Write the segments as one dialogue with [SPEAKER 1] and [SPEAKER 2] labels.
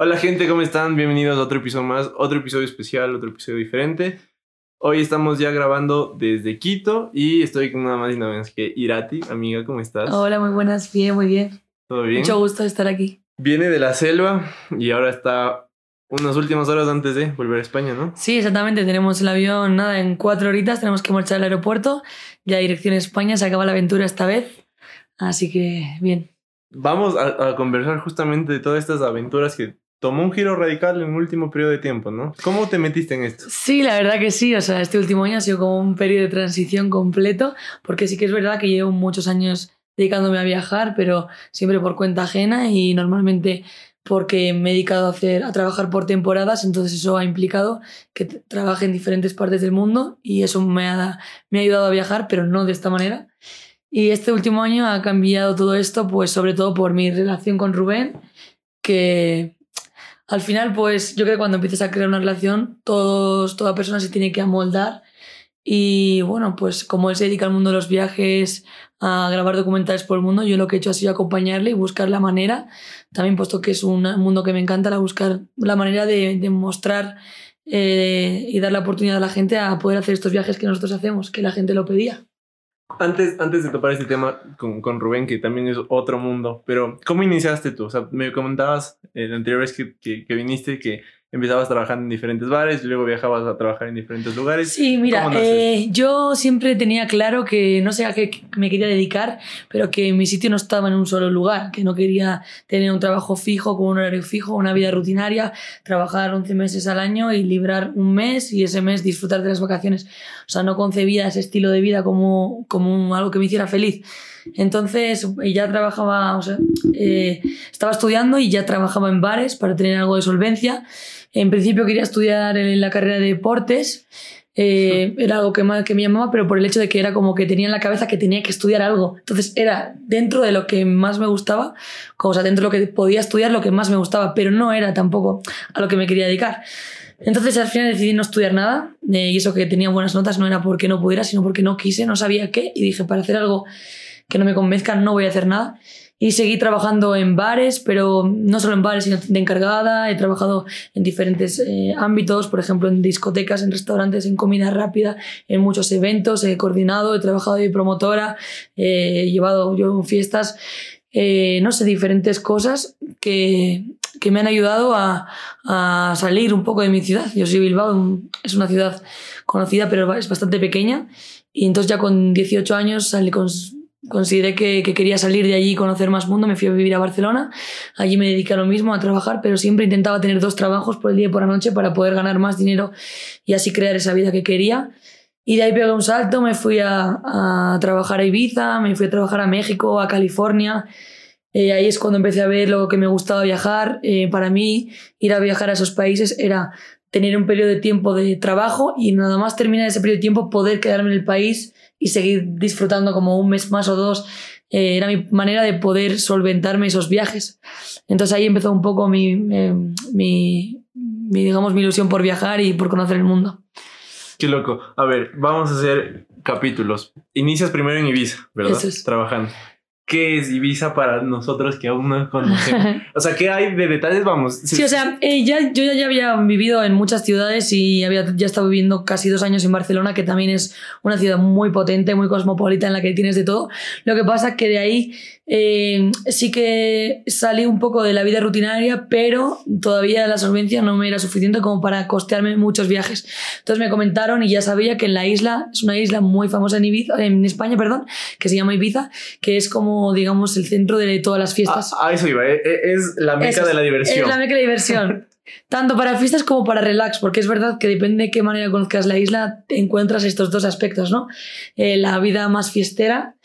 [SPEAKER 1] Hola gente, ¿cómo están? Bienvenidos a otro episodio más, otro episodio especial, otro episodio diferente. Hoy estamos ya grabando desde Quito y estoy con nada más y nada menos que Irati. Amiga, ¿cómo estás?
[SPEAKER 2] Hola, muy buenas, bien, muy bien.
[SPEAKER 1] ¿Todo bien?
[SPEAKER 2] Mucho gusto de estar aquí.
[SPEAKER 1] Viene de la selva y ahora está unas últimas horas antes de volver a España, ¿no?
[SPEAKER 2] Sí, exactamente. Tenemos el avión, nada, en cuatro horitas tenemos que marchar al aeropuerto. Ya dirección España, se acaba la aventura esta vez. Así que, bien.
[SPEAKER 1] Vamos a, a conversar justamente de todas estas aventuras que tomó un giro radical en un último periodo de tiempo, ¿no? ¿Cómo te metiste en esto?
[SPEAKER 2] Sí, la verdad que sí. O sea, este último año ha sido como un periodo de transición completo, porque sí que es verdad que llevo muchos años dedicándome a viajar, pero siempre por cuenta ajena y normalmente porque me he dedicado a, hacer, a trabajar por temporadas, entonces eso ha implicado que trabaje en diferentes partes del mundo y eso me ha, me ha ayudado a viajar, pero no de esta manera. Y este último año ha cambiado todo esto, pues sobre todo por mi relación con Rubén, que al final, pues yo creo que cuando empiezas a crear una relación, todos, toda persona se tiene que amoldar. Y bueno, pues como él se dedica al mundo de los viajes, a grabar documentales por el mundo, yo lo que he hecho ha sido acompañarle y buscar la manera, también puesto que es un mundo que me encanta, la buscar la manera de, de mostrar eh, y dar la oportunidad a la gente a poder hacer estos viajes que nosotros hacemos, que la gente lo pedía.
[SPEAKER 1] Antes, antes de topar este tema con, con Rubén, que también es otro mundo, pero ¿cómo iniciaste tú? O sea, me comentabas eh, la anterior vez que, que, que viniste que empezabas trabajando en diferentes bares, luego viajabas a trabajar en diferentes lugares.
[SPEAKER 2] Sí, mira, eh, yo siempre tenía claro que no sé a qué me quería dedicar, pero que mi sitio no estaba en un solo lugar, que no quería tener un trabajo fijo, con un horario fijo, una vida rutinaria, trabajar 11 meses al año y librar un mes y ese mes disfrutar de las vacaciones. O sea, no concebía ese estilo de vida como, como algo que me hiciera feliz. Entonces ya trabajaba, o sea, eh, estaba estudiando y ya trabajaba en bares para tener algo de solvencia. En principio quería estudiar en la carrera de deportes. Eh, era algo que, más, que me llamaba, pero por el hecho de que era como que tenía en la cabeza que tenía que estudiar algo. Entonces era dentro de lo que más me gustaba, o sea, dentro de lo que podía estudiar, lo que más me gustaba, pero no era tampoco a lo que me quería dedicar. Entonces al final decidí no estudiar nada, eh, y eso que tenía buenas notas no era porque no pudiera, sino porque no quise, no sabía qué, y dije, para hacer algo que no me convenzca no voy a hacer nada y seguí trabajando en bares, pero no solo en bares, sino de encargada. He trabajado en diferentes eh, ámbitos, por ejemplo, en discotecas, en restaurantes, en comida rápida, en muchos eventos. He coordinado, he trabajado de promotora, eh, he llevado yo fiestas, eh, no sé, diferentes cosas que, que me han ayudado a, a, salir un poco de mi ciudad. Yo soy Bilbao, es una ciudad conocida, pero es bastante pequeña. Y entonces ya con 18 años salí con consideré que, que, quería salir de allí y conocer más mundo, me fui a vivir a Barcelona, allí me dediqué a lo mismo, a trabajar, pero siempre intentaba tener dos trabajos por el día y por la noche para poder ganar más dinero y así crear esa vida que quería. Y de ahí pegué un salto, me fui a, a trabajar a Ibiza, me fui a trabajar a México, a California. Eh, ahí es cuando empecé a ver lo que me gustaba viajar. Eh, para mí, ir a viajar a esos países era tener un periodo de tiempo de trabajo y nada más terminar ese periodo de tiempo poder quedarme en el país y seguir disfrutando como un mes más o dos. Eh, era mi manera de poder solventarme esos viajes. Entonces ahí empezó un poco mi, eh, mi, mi, digamos, mi ilusión por viajar y por conocer el mundo.
[SPEAKER 1] Qué loco. A ver, vamos a hacer capítulos. Inicias primero en Ibiza, ¿verdad?
[SPEAKER 2] Eso es.
[SPEAKER 1] Trabajando. ¿Qué es Ibiza para nosotros que aún no conocemos? o sea, ¿qué hay de detalles? Vamos.
[SPEAKER 2] Sí, o sea, eh, ya, yo ya había vivido en muchas ciudades y había ya estado viviendo casi dos años en Barcelona, que también es una ciudad muy potente, muy cosmopolita, en la que tienes de todo. Lo que pasa es que de ahí eh, sí que salí un poco de la vida rutinaria, pero todavía la solvencia no me era suficiente como para costearme muchos viajes. Entonces me comentaron y ya sabía que en la isla, es una isla muy famosa en, Ibiza, en España, perdón, que se llama Ibiza, que es como, digamos, el centro de todas las fiestas.
[SPEAKER 1] A, a eso iba, eh, es la meca de la diversión.
[SPEAKER 2] Es la meca de la diversión. Tanto para fiestas como para relax, porque es verdad que depende de qué manera conozcas la isla, encuentras estos dos aspectos, ¿no? Eh, la vida más fiestera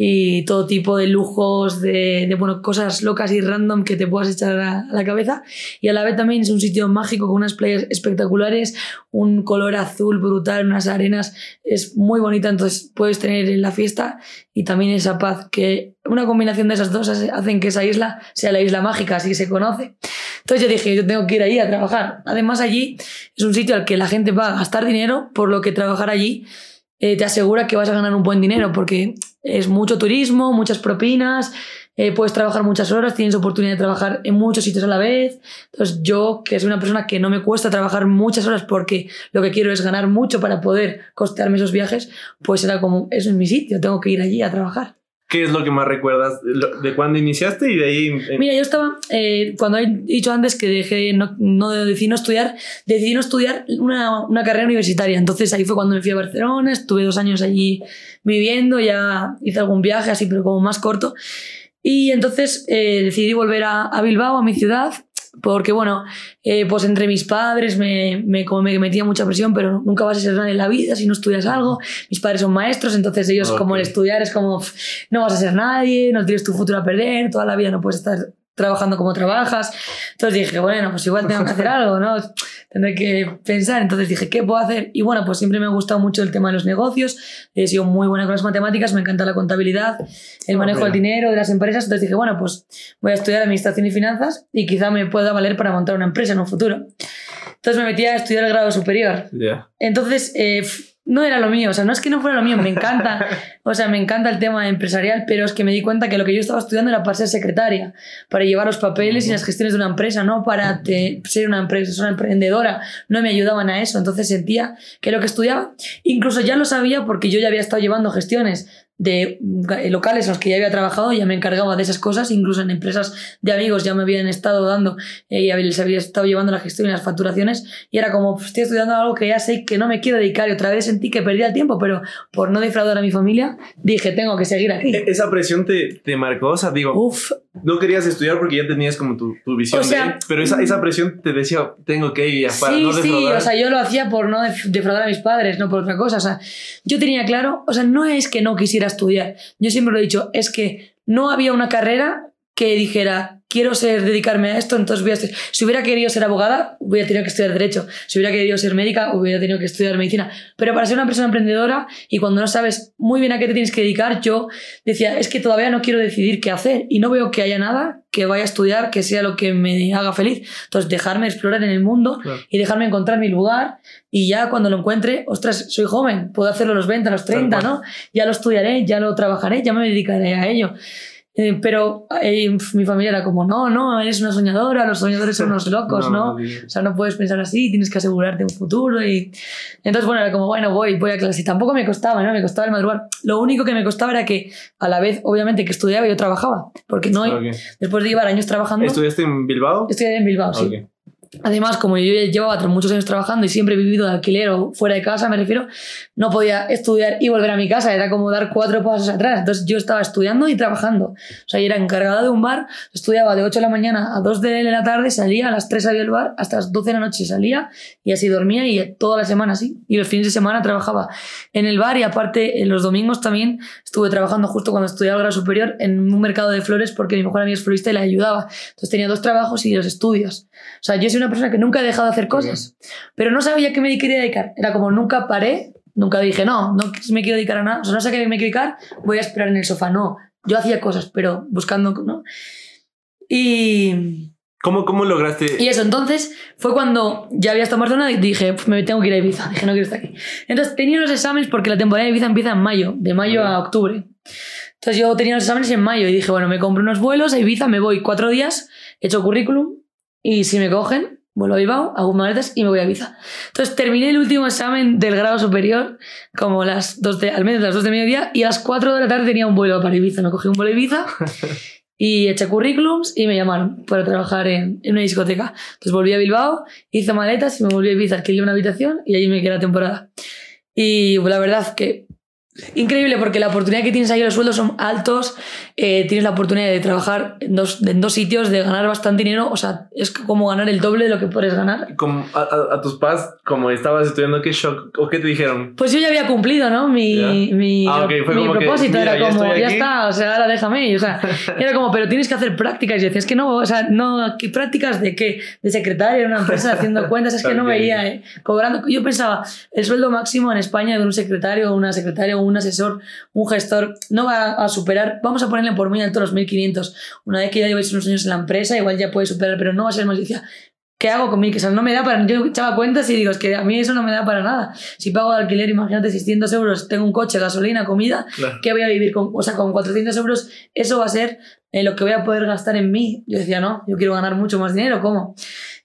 [SPEAKER 2] y todo tipo de lujos, de, de, bueno, cosas locas y random que te puedas echar a, la cabeza. Y a la vez también es un sitio mágico con unas playas espectaculares, un color azul brutal, unas arenas, es muy bonita, entonces puedes tener en la fiesta y también esa paz, que una combinación de esas dos hacen que esa isla sea la isla mágica, así se conoce. Entonces yo dije, yo tengo que ir ahí a trabajar. Además allí es un sitio al que la gente va a gastar dinero, por lo que trabajar allí eh, te asegura que vas a ganar un buen dinero, porque es mucho turismo, muchas propinas, eh, puedes trabajar muchas horas, tienes oportunidad de trabajar en muchos sitios a la vez. Entonces yo, que soy una persona que no me cuesta trabajar muchas horas porque lo que quiero es ganar mucho para poder costearme esos viajes, pues era como, eso es mi sitio, tengo que ir allí a trabajar.
[SPEAKER 1] ¿Qué es lo que más recuerdas de cuándo iniciaste y de ahí?
[SPEAKER 2] Mira, yo estaba, eh, cuando he dicho antes que dejé, no, no decidí no estudiar, decidí no estudiar una, una, carrera universitaria. Entonces ahí fue cuando me fui a Barcelona, estuve dos años allí viviendo, ya hice algún viaje así, pero como más corto. Y entonces eh, decidí volver a, a Bilbao, a mi ciudad, porque bueno, eh, pues entre mis padres me, me, como me metía mucha presión, pero nunca vas a ser nadie en la vida si no estudias algo. Mis padres son maestros, entonces ellos como el estudiar es como, no vas a ser nadie, no tienes tu futuro a perder, toda la vida no puedes estar trabajando como trabajas. Entonces dije, bueno, pues igual tengo que hacer algo, ¿no? Tendré que pensar. Entonces dije, ¿qué puedo hacer? Y bueno, pues siempre me ha gustado mucho el tema de los negocios. He sido muy buena con las matemáticas, me encanta la contabilidad, el ah, manejo del dinero de las empresas. Entonces dije, bueno, pues voy a estudiar administración y finanzas y quizá me pueda valer para montar una empresa en un futuro. Entonces me metí a estudiar el grado superior. Entonces, eh, no era lo mío, o sea, no es que no fuera lo mío, me encanta, o sea, me encanta el tema empresarial, pero es que me di cuenta que lo que yo estaba estudiando era para ser secretaria, para llevar los papeles y las gestiones de una empresa, no para ser una empresa, una emprendedora, no me ayudaban a eso, entonces sentía que lo que estudiaba, incluso ya lo sabía porque yo ya había estado llevando gestiones de eh, locales en los que ya había trabajado, ya me encargaba de esas cosas, incluso en empresas de amigos ya me habían estado dando eh, y les había estado llevando la gestión y las facturaciones y era como, pues, estoy estudiando algo que ya sé que no me quiero dedicar y otra vez sentí que perdía el tiempo, pero por no defraudar a mi familia dije, tengo que seguir aquí.
[SPEAKER 1] E-, ¿Esa presión te, te marcó? O sea, digo, Uf. No querías estudiar porque ya tenías como tu, tu visión, pero esa, esa presión te decía, tengo que ir para
[SPEAKER 2] sí, no defraudar. Sí, o sea, yo lo hacía por no defraudar a mis padres, no por otra cosa, o sea, yo tenía claro, o sea, no es que no quisiera estudiar. Yo siempre lo he dicho, es que no había una carrera que dijera, quiero ser, dedicarme a esto, entonces voy a Si hubiera querido ser abogada, hubiera tenido que estudiar Derecho. Si hubiera querido ser médica, hubiera tenido que estudiar Medicina. Pero para ser una persona emprendedora y cuando no sabes muy bien a qué te tienes que dedicar, yo decía, es que todavía no quiero decidir qué hacer y no veo que haya nada que vaya a estudiar que sea lo que me haga feliz. Entonces, dejarme explorar en el mundo y dejarme encontrar mi lugar y ya cuando lo encuentre, ostras, soy joven, puedo hacerlo a los 20, a los 30, ¿no? Ya lo estudiaré, ya lo trabajaré, ya me dedicaré a ello. Eh, pero eh, mi familia era como, no, no, eres una soñadora, los soñadores son unos locos, ¿no? O sea, no puedes pensar así, tienes que asegurarte un futuro. Y entonces, bueno, era como, bueno, voy, voy a clase. Y tampoco me costaba, ¿no? Me costaba el madrugar. Lo único que me costaba era que a la vez, obviamente, que estudiaba, yo trabajaba. Porque no, después de llevar años trabajando.
[SPEAKER 1] ¿Estudiaste en Bilbao?
[SPEAKER 2] Estudié en Bilbao, sí. Además, como yo llevaba muchos años trabajando y siempre he vivido de alquiler o fuera de casa, me refiero, no podía estudiar y volver a mi casa, era como dar cuatro pasos atrás. Entonces yo estaba estudiando y trabajando. O sea, yo era encargada de un bar, estudiaba de 8 de la mañana a 2 de la tarde, salía, a las 3 había el bar, hasta las 12 de la noche salía y así dormía y toda la semana así. Y los fines de semana trabajaba en el bar y aparte en los domingos también estuve trabajando justo cuando estudiaba grado superior en un mercado de flores porque mi mejor amiga es florista y le ayudaba. Entonces tenía dos trabajos y dos estudios. O sea, yo una persona que nunca he dejado de hacer cosas, pero no sabía qué me quería dedicar. Era como nunca paré, nunca dije, no, no me quiero dedicar a nada, o sea, no sé qué me quiero dedicar, voy a esperar en el sofá. No, yo hacía cosas, pero buscando, ¿no? Y...
[SPEAKER 1] ¿Cómo, ¿Cómo lograste?
[SPEAKER 2] Y eso, entonces fue cuando ya había estado en Barcelona y dije, me tengo que ir a Ibiza. Dije, no quiero estar aquí. Entonces tenía los exámenes porque la temporada de Ibiza empieza en mayo, de mayo a octubre. Entonces yo tenía los exámenes en mayo y dije, bueno, me compro unos vuelos a Ibiza, me voy cuatro días, he hecho currículum y si me cogen, vuelvo a Bilbao, hago maletas y me voy a Ibiza. Entonces terminé el último examen del grado superior, como las dos de, al menos las 2 de mediodía, y a las 4 de la tarde tenía un vuelo para Ibiza. Me cogí un vuelo a Ibiza y eché currículums y me llamaron para trabajar en, en, una discoteca. Entonces volví a Bilbao, hice maletas y me volví a Ibiza, alquilé una habitación y allí me quedé la temporada. Y la verdad que Increíble porque la oportunidad que tienes ahí, los sueldos son altos, eh, tienes la oportunidad de trabajar en dos, en dos sitios, de ganar bastante dinero, o sea, es como ganar el doble de lo que puedes ganar.
[SPEAKER 1] Como a, tus padres, como estabas estudiando, ¿qué shock o qué te dijeron?
[SPEAKER 2] Pues yo ya había cumplido, ¿no? Mi, mi, ah, mi propósito era como, ya, está, o sea, ahora déjame, o sea, era como, pero tienes que hacer prácticas y decías que no, o sea, no, ¿qué prácticas de qué? De secretaria en una empresa haciendo cuentas, es que no veía, ¿eh? Cobrando, yo pensaba, el sueldo máximo en España de un secretario o una secretaria o un asesor, un gestor, no va a superar, vamos a ponerle por muy alto los 1500. Una vez que ya lleváis unos años en la empresa, igual ya puede superar, pero no va a ser más. Decía, ¿qué hago conmigo? O sea, no me da para... Yo echaba cuentas y digo, es que a mí eso no me da para nada. Si pago de alquiler, imagínate, 600 euros, tengo un coche, gasolina, comida,
[SPEAKER 1] Claro.
[SPEAKER 2] ¿qué voy a vivir con? O sea, con 400 euros, eso va a ser eh, lo que voy a poder gastar en mí. Yo decía, no, yo quiero ganar mucho más dinero, ¿cómo?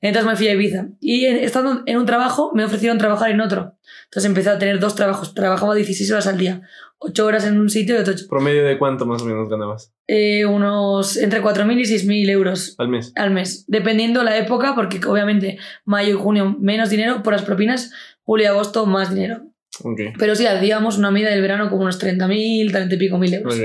[SPEAKER 2] Entonces me fui a Ibiza. Y estando en un trabajo, me ofrecieron trabajar en otro. Entonces empecé a tener dos trabajos. Trabajaba 16 horas al día. 8 horas en un sitio y otro,
[SPEAKER 1] ¿Promedio de cuánto más o menos ganabas
[SPEAKER 2] eh, unos entre 4.000 y 6.000 euros
[SPEAKER 1] al mes?
[SPEAKER 2] al mes, dependiendo la época, porque obviamente mayo y junio menos dinero, por las propinas, julio y agosto más dinero.
[SPEAKER 1] Ok.
[SPEAKER 2] Pero sí, hacíamos una media del verano como unos 30.000, 30 y pico mil euros.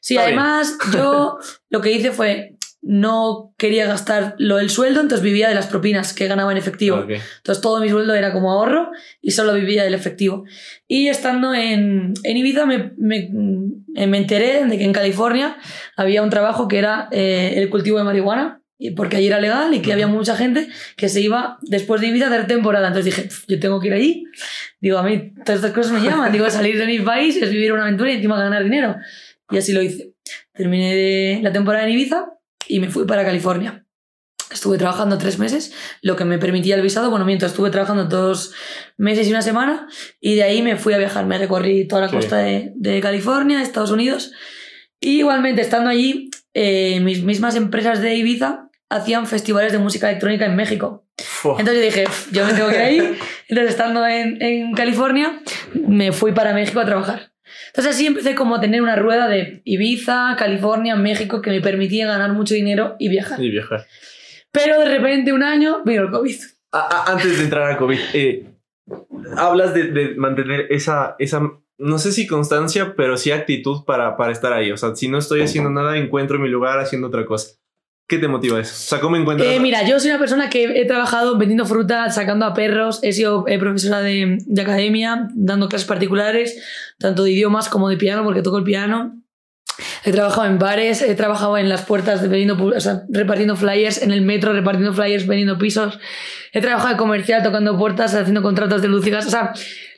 [SPEAKER 2] Sí,
[SPEAKER 1] Está bien.
[SPEAKER 2] además yo lo que hice fue, no quería gastar lo del sueldo, entonces vivía de las propinas que ganaba en efectivo. Entonces todo mi sueldo era como ahorro y solo vivía del efectivo. Y estando en, en Ibiza me, me, me enteré de que en California había un trabajo que era eh, el cultivo de marihuana, y porque allí era legal y que había mucha gente que se iba después de Ibiza a hacer temporada. Entonces dije, "Pf, yo tengo que ir allí. Digo, a mí todas estas cosas me llaman. Digo, salir de mi país es vivir una aventura y encima ganar dinero. Y así lo hice. Terminé de la temporada en Ibiza y me fui para California. Estuve trabajando tres meses, lo que me permitía el visado. Bueno, mientras estuve trabajando dos meses y una semana, y de ahí me fui a viajar. Me recorrí toda la
[SPEAKER 1] Sí.
[SPEAKER 2] costa de, de California, Estados Unidos. Y igualmente, estando allí, eh, mis mismas empresas de Ibiza hacían festivales de música electrónica en México. Entonces yo dije, "Pf, yo me tengo que ir ahí. Entonces, estando en, en California, me fui para México a trabajar. Entonces así empecé como a tener una rueda de Ibiza, California, México, que me permitía ganar mucho dinero y viajar.
[SPEAKER 1] Y viajar.
[SPEAKER 2] Pero de repente un año vino el COVID.
[SPEAKER 1] A- a- antes de entrar a COVID, eh, hablas de, de mantener esa, esa, no sé si constancia, pero sí actitud para, para estar ahí. O sea, si no estoy haciendo nada, encuentro mi lugar haciendo otra cosa. ¿Qué te motiva eso? O sea, ¿cómo encuentras?
[SPEAKER 2] Eh, mira, yo soy una persona que he trabajado vendiendo fruta, sacando a perros, he sido eh, profesora de, de academia, dando clases particulares, tanto de idiomas como de piano, porque toco el piano. He trabajado en bares, he trabajado en las puertas de vendiendo, o sea, repartiendo flyers, en el metro repartiendo flyers, vendiendo pisos. He trabajado de comercial, tocando puertas, haciendo contratos de gas. O sea,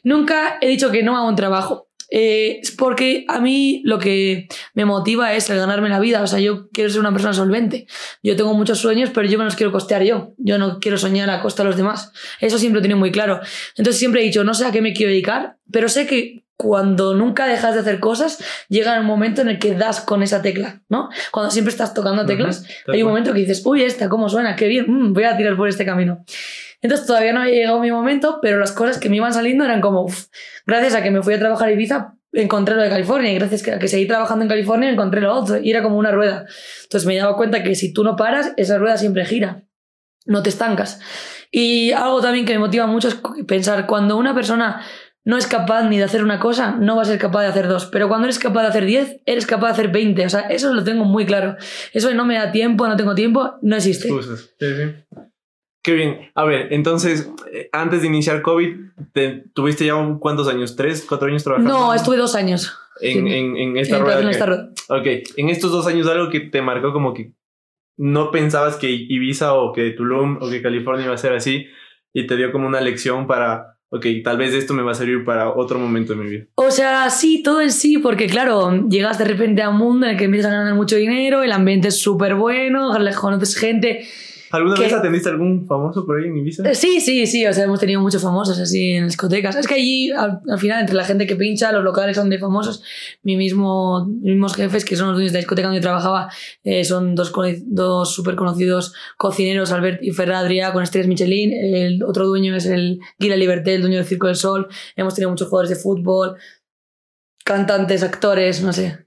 [SPEAKER 2] nunca he dicho que no a un trabajo. Eh, es porque a mí lo que me motiva es el ganarme la vida. O sea, yo quiero ser una persona solvente. Yo tengo muchos sueños, pero yo me los quiero costear yo. Yo no quiero soñar a costa de los demás. Eso siempre lo he tenido muy claro. Entonces siempre he dicho, no sé a qué me quiero dedicar, pero sé que cuando nunca dejas de hacer cosas, llega un momento en el que das con esa tecla, ¿no? Cuando siempre estás tocando teclas,
[SPEAKER 1] Tal
[SPEAKER 2] hay un momento que dices, uy, esta, ¿cómo suena? Qué bien, mm, voy a tirar por este camino. Entonces todavía no había llegado mi momento, pero las cosas que me iban saliendo eran como, uf, gracias a que me fui a trabajar a Ibiza, encontré lo de California, y gracias a que seguí trabajando en California, encontré lo otro, y era como una rueda. Entonces me he dado cuenta que si tú no paras, esa rueda siempre gira, no te estancas. Y algo también que me motiva mucho es pensar, cuando una persona no es capaz ni de hacer una cosa, no va a ser capaz de hacer dos. Pero cuando eres capaz de hacer 10, eres capaz de hacer 20. O sea, eso lo tengo muy claro. Eso de no me da tiempo, no tengo tiempo, no existe.
[SPEAKER 1] Excusas. Sí, sí. Qué bien. A ver, entonces, eh, antes de iniciar COVID, te- ¿tuviste ya un- cuántos años? ¿Tres, cuatro años trabajando?
[SPEAKER 2] No, estuve dos años.
[SPEAKER 1] En,
[SPEAKER 2] sí.
[SPEAKER 1] en, en esta
[SPEAKER 2] en,
[SPEAKER 1] rueda.
[SPEAKER 2] en esta rueda.
[SPEAKER 1] Ok, en estos dos años algo que te marcó como que no pensabas que Ibiza o que Tulum o que California iba a ser así y te dio como una lección para, ok, tal vez esto me va a servir para otro momento de mi vida.
[SPEAKER 2] O sea, sí, todo en sí, porque claro, llegas de repente a un mundo en el que empiezas a ganar mucho dinero, el ambiente es súper bueno, conoces gente.
[SPEAKER 1] ¿Alguna
[SPEAKER 2] ¿Qué?
[SPEAKER 1] vez atendiste a algún famoso por ahí en Ibiza?
[SPEAKER 2] Eh, Sí, sí, sí, o sea, hemos tenido muchos famosos así en discotecas. Es que allí, al, al final, entre la gente que pincha, los locales son de famosos. Mi mismo, mis mismos jefes, que son los dueños de la discoteca donde trabajaba, eh, son dos, dos súper conocidos cocineros, Albert y Ferradria, con estrellas Michelin. El otro dueño es el Guila Liberté, el dueño del Circo del Sol. Hemos tenido muchos jugadores de fútbol, cantantes, actores, no sé.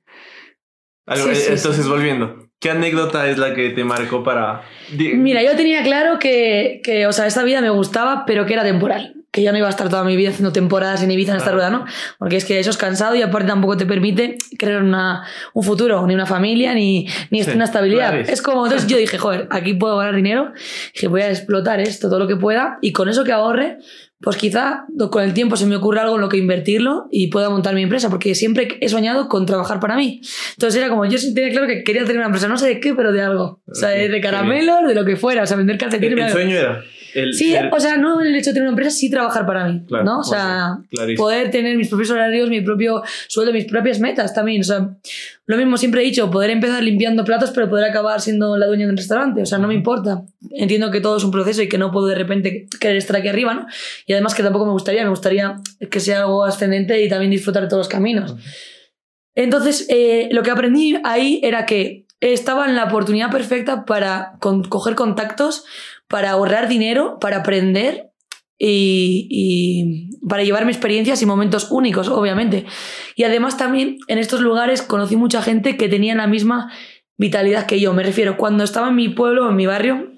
[SPEAKER 1] Algo-
[SPEAKER 2] sí,
[SPEAKER 1] eh,
[SPEAKER 2] sí,
[SPEAKER 1] entonces,
[SPEAKER 2] sí.
[SPEAKER 1] volviendo, ¿qué anécdota es la que te marcó para...
[SPEAKER 2] Mira, yo tenía claro que, que, o sea, esta vida me gustaba, pero que era temporal. Que yo no iba a estar toda mi vida haciendo temporadas en Ibiza en esta rueda, ¿no? Porque es que eso es cansado y aparte tampoco te permite crear una, un futuro, ni una familia, ni, ni
[SPEAKER 1] Sí,
[SPEAKER 2] una estabilidad. Es como, entonces yo dije, joder, aquí puedo ganar dinero, que voy a explotar esto, todo lo que pueda, y con eso que ahorre, pues quizá con el tiempo se me ocurra algo en lo que invertirlo y pueda montar mi empresa, porque siempre he soñado con trabajar para mí. Entonces era como, yo tenía claro que quería tener una empresa, no sé de qué, pero de algo. O sea, de, caramelos, de lo que fuera, o sea, vender
[SPEAKER 1] El,
[SPEAKER 2] calcetines.
[SPEAKER 1] el
[SPEAKER 2] me-
[SPEAKER 1] sueño era... el
[SPEAKER 2] Sí,
[SPEAKER 1] ser-
[SPEAKER 2] o sea, no el hecho de tener una empresa, sí trabajar para mí,
[SPEAKER 1] Claro,
[SPEAKER 2] ¿no? O
[SPEAKER 1] o sea, clarísimo.
[SPEAKER 2] poder tener mis propios horarios, mi propio sueldo, mis propias metas también. O sea, lo mismo siempre he dicho, poder empezar limpiando platos, pero poder acabar siendo la dueña de un restaurante. O sea, no me importa. Entiendo que todo es un proceso y que no puedo de repente querer estar aquí arriba, ¿no? Y además que tampoco me gustaría, me gustaría que sea algo ascendente y también disfrutar de todos los caminos. Entonces, eh, lo que aprendí ahí era que estaba en la oportunidad perfecta para con- coger contactos, para ahorrar dinero, para aprender y, para llevarme experiencias y momentos únicos, obviamente. Y además también en estos lugares conocí mucha gente que tenía la misma vitalidad que yo. Me refiero, cuando estaba en mi pueblo, en mi barrio,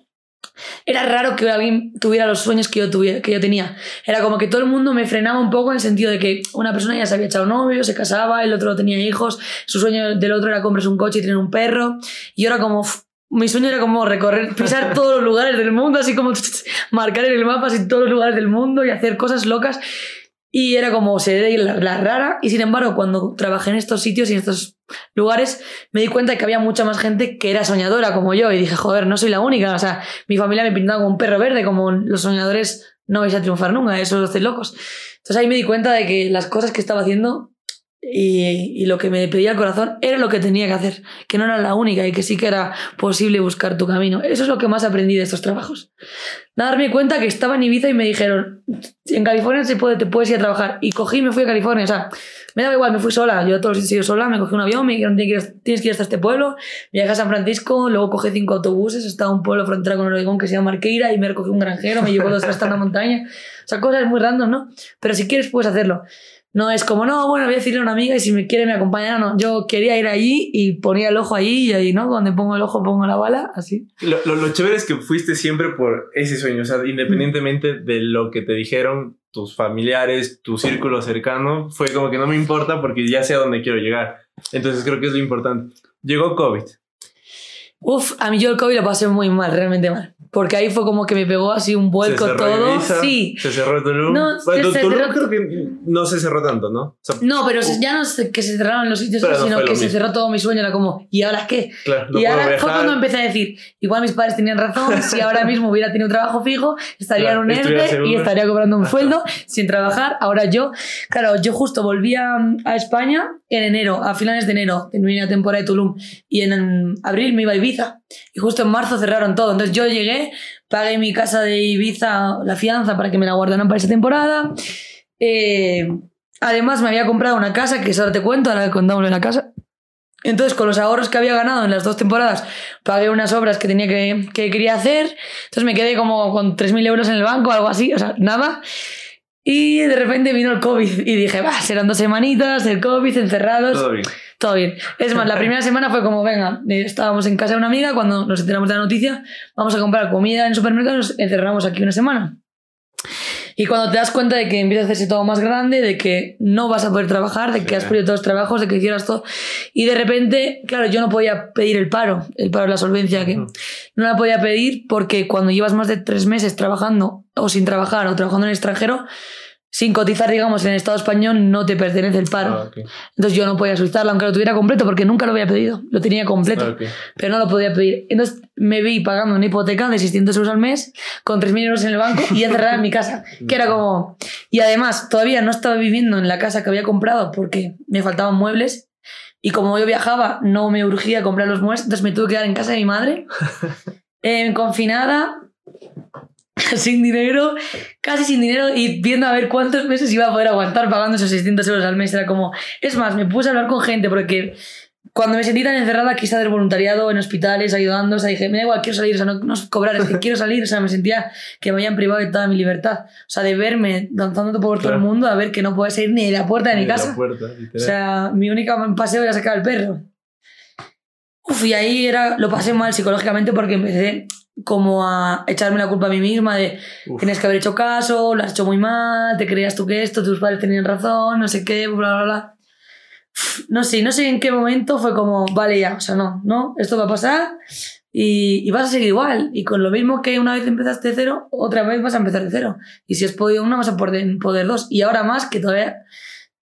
[SPEAKER 2] era raro que alguien tuviera los sueños que yo, tuviera, que yo tenía. Era como que todo el mundo me frenaba un poco en el sentido de que una persona ya se había echado novio, se casaba, el otro tenía hijos, su sueño del otro era comprarse un coche y tener un perro. Y yo era como... mi sueño era como recorrer, pisar todos los lugares del mundo, así como marcar en el mapa así todos los lugares del mundo y hacer cosas locas. Y era como ser la, la rara. Y sin embargo, cuando trabajé en estos sitios y en estos lugares, me di cuenta de que había mucha más gente que era soñadora como yo. Y dije, joder, no soy la única. O sea, mi familia me pintaba como un perro verde, como los soñadores no vais a triunfar nunca, eso estáis locos. Entonces ahí me di cuenta de que las cosas que estaba haciendo y, lo que me pedía el corazón era lo que tenía que hacer, que no era la única y que sí que era posible buscar tu camino. Eso es lo que más aprendí de estos trabajos. Darme cuenta que estaba en Ibiza y me dijeron, en California se puede, te puedes ir a trabajar. Y cogí y me fui a California. O sea, me daba igual, me fui sola. Yo a todos los sitios sola, me cogí un avión, me dijeron, tienes que ir, hasta este pueblo. Viajé a San Francisco, luego cogí cinco autobuses hasta un pueblo frontera con Oregón que se llama Marqueira y me recogí un granjero, me llevó dos hasta una montaña. O sea, cosas muy random, ¿no? Pero si quieres puedes hacerlo. No es como, no, bueno, voy a decirle a una amiga y si me quiere me acompaña. No, yo quería ir allí y ponía el ojo allí y ahí, ¿no? Donde pongo el ojo pongo la bala, así.
[SPEAKER 1] Lo, lo, lo chévere es que fuiste siempre por ese sueño, o sea, independientemente de lo que te dijeron tus familiares, tu círculo cercano, fue como que no me importa porque ya sé a dónde quiero llegar. Entonces creo que es lo importante. Llegó COVID.
[SPEAKER 2] Uf, a mí yo el COVID lo pasé muy mal, realmente mal. Porque ahí fue como que me pegó así un vuelco
[SPEAKER 1] se
[SPEAKER 2] todo.
[SPEAKER 1] Ibiza,
[SPEAKER 2] sí.
[SPEAKER 1] Se cerró Tulum.
[SPEAKER 2] No,
[SPEAKER 1] bueno,
[SPEAKER 2] se
[SPEAKER 1] Tulum
[SPEAKER 2] cerró-
[SPEAKER 1] creo que no se cerró tanto, ¿no? O sea,
[SPEAKER 2] No, pero se- ya no es que se cerraron los sitios,
[SPEAKER 1] no
[SPEAKER 2] sino
[SPEAKER 1] fue
[SPEAKER 2] que
[SPEAKER 1] lo
[SPEAKER 2] se
[SPEAKER 1] mismo.
[SPEAKER 2] cerró todo mi sueño. Era como, ¿y ahora qué?
[SPEAKER 1] claro, no
[SPEAKER 2] y ahora fue
[SPEAKER 1] viajar.
[SPEAKER 2] cuando empecé a decir, igual mis padres tenían razón, si ahora mismo hubiera tenido un trabajo fijo, estaría
[SPEAKER 1] Claro,
[SPEAKER 2] en un ERTE y estaría cobrando un sueldo sin trabajar. Ahora yo, claro, yo justo volví a, a España en enero, a finales de enero, terminé la temporada de Tulum, y en, en abril me iba a Ibiza. Y justo en marzo cerraron todo. Entonces yo llegué, pagué mi casa de Ibiza, la fianza para que me la guardaran para esa temporada. Eh, además me había comprado una casa, que eso ahora te cuento, ahora de la casa. Entonces, con los ahorros que había ganado en las dos temporadas, pagué unas obras que tenía que, que quería hacer. Entonces me quedé como con 3.000 euros en el banco, algo así, o sea, nada. Y de repente vino el COVID y dije, va, serán dos semanitas, el COVID, encerrados.
[SPEAKER 1] Todo bien.
[SPEAKER 2] Todo bien. Es más, la primera semana fue como, venga, eh, estábamos en casa de una amiga, cuando nos enteramos de la noticia, vamos a comprar comida en el supermercado y nos encerramos aquí una semana. Y cuando te das cuenta de que empieza a hacerse todo más grande, de que no vas a poder trabajar, de que has perdido todos los trabajos, de que hicieras todo. Y de repente, claro, yo no podía pedir el paro, el paro de la solvencia, que no la podía pedir porque cuando llevas más de tres meses trabajando o sin trabajar o trabajando en el extranjero, sin cotizar, digamos, en el Estado español, no te pertenece el paro.
[SPEAKER 1] Ah.
[SPEAKER 2] Entonces yo no podía solicitarlo, aunque lo tuviera completo, porque nunca lo había pedido. Lo tenía completo,
[SPEAKER 1] Ah,
[SPEAKER 2] pero no lo podía pedir. Entonces me vi pagando una hipoteca de 600 euros al mes, con 3.000 euros en el banco y encerrada en mi casa. Que era como... Y además, todavía no estaba viviendo en la casa que había comprado porque me faltaban muebles. Y como yo viajaba, no me urgía comprar los muebles, entonces me tuve que quedar en casa de mi madre, eh, confinada, sin dinero, casi sin dinero y viendo a ver cuántos meses iba a poder aguantar pagando esos 600 euros al mes. Era como, es más, me puse a hablar con gente porque cuando me sentí tan encerrada quise hacer voluntariado en hospitales, ayudando, o sea, dije, me da igual, quiero salir, o sea, no, no es cobrar, es que quiero salir, o sea, me sentía que me habían privado de toda mi libertad. O sea, de verme danzando por todo el mundo a ver que no puedo salir ni de la puerta de mi
[SPEAKER 1] Ni la
[SPEAKER 2] casa.
[SPEAKER 1] puerta,
[SPEAKER 2] O sea, mi única paseo era sacar al perro. Uf, y ahí era, lo pasé mal psicológicamente porque empecé como a echarme la culpa a mí misma de
[SPEAKER 1] Uf.
[SPEAKER 2] tienes que haber hecho caso, lo has hecho muy mal, te creías tú que esto, tus padres tenían razón, no sé qué, bla, bla, bla. No sé, no sé en qué momento fue como, vale ya, o sea, no, no, esto va a pasar y, y vas a seguir igual. Y con lo mismo que una vez empezaste de cero, otra vez vas a empezar de cero. Y si has podido una, vas a poder, poder dos. Y ahora más, que todavía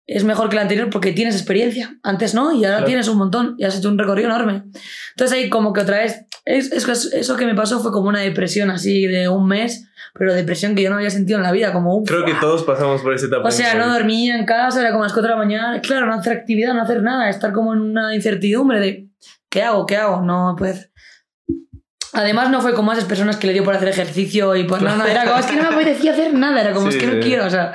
[SPEAKER 2] es mejor que la anterior porque tienes experiencia. Antes no, y ahora
[SPEAKER 1] Claro.
[SPEAKER 2] tienes un montón y has hecho un recorrido enorme. Entonces ahí como que otra vez es, es eso que me pasó fue como una depresión así de un mes, pero depresión que yo no había sentido en la vida, como un...
[SPEAKER 1] Creo que todos pasamos por esa etapa.
[SPEAKER 2] O sea, no dormía en casa, era como las 4 de la mañana. Claro, no hacer actividad, no hacer nada, estar como en una incertidumbre de ¿qué hago? ¿Qué hago? No, pues... Además no fue como esas personas que le dio por hacer ejercicio y pues no, no, era como, es que no me apetecía hacer nada, era como,
[SPEAKER 1] Sí,
[SPEAKER 2] es que no quiero, o sea...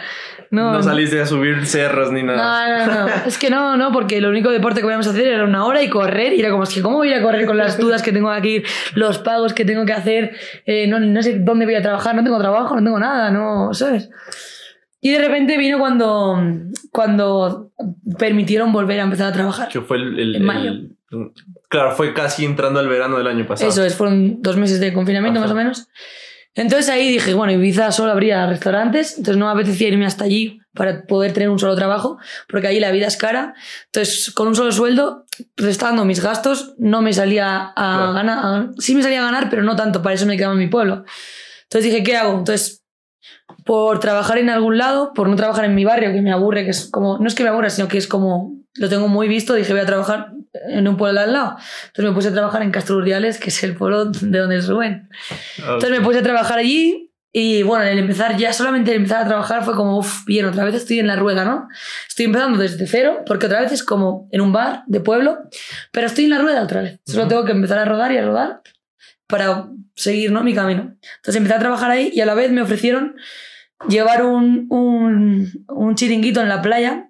[SPEAKER 2] No,
[SPEAKER 1] No saliste a subir cerros ni nada.
[SPEAKER 2] no, no, no. Es que no, no, porque el único deporte que podíamos hacer era una hora y correr. Y era como, es que, ¿cómo voy a correr con las dudas que tengo aquí, los pagos que tengo que hacer? Eh, no, no sé dónde voy a trabajar, no tengo trabajo, no tengo nada, no, ¿sabes? Y de repente vino cuando, cuando permitieron volver a empezar a trabajar.
[SPEAKER 1] Que fue el, el-
[SPEAKER 2] En mayo.
[SPEAKER 1] el- Claro, fue casi entrando al verano del año pasado.
[SPEAKER 2] Eso es, fueron dos meses de confinamiento
[SPEAKER 1] Ajá.
[SPEAKER 2] más o menos. Entonces ahí dije, bueno, Ibiza solo habría restaurantes, entonces no me apetecía irme hasta allí para poder tener un solo trabajo, porque ahí la vida es cara. Entonces, con un solo sueldo, restando mis gastos, no me salía a
[SPEAKER 1] Claro.
[SPEAKER 2] ganar. a- sí me salía a ganar, pero no tanto, para eso me quedaba en mi pueblo. Entonces dije, ¿qué hago? Entonces, por trabajar en algún lado, por no trabajar en mi barrio, que me aburre, que es como, no es que me aburra, sino que es como, lo tengo muy visto, dije, voy a trabajar en un pueblo de al lado. Entonces me puse a trabajar en Castro Urdiales, que es el pueblo de donde es Rubén. Entonces me puse a trabajar allí y bueno, el empezar ya, solamente el empezar a trabajar fue como, uff, bien, otra vez estoy en la rueda, ¿no? Estoy empezando desde cero, porque otra vez es como en un bar de pueblo, pero estoy en la rueda otra vez. Solo
[SPEAKER 1] Ujú.
[SPEAKER 2] tengo que empezar a rodar y a rodar para seguir, ¿no? Mi camino. Entonces empecé a trabajar ahí y a la vez me ofrecieron llevar un, un, un chiringuito en la playa.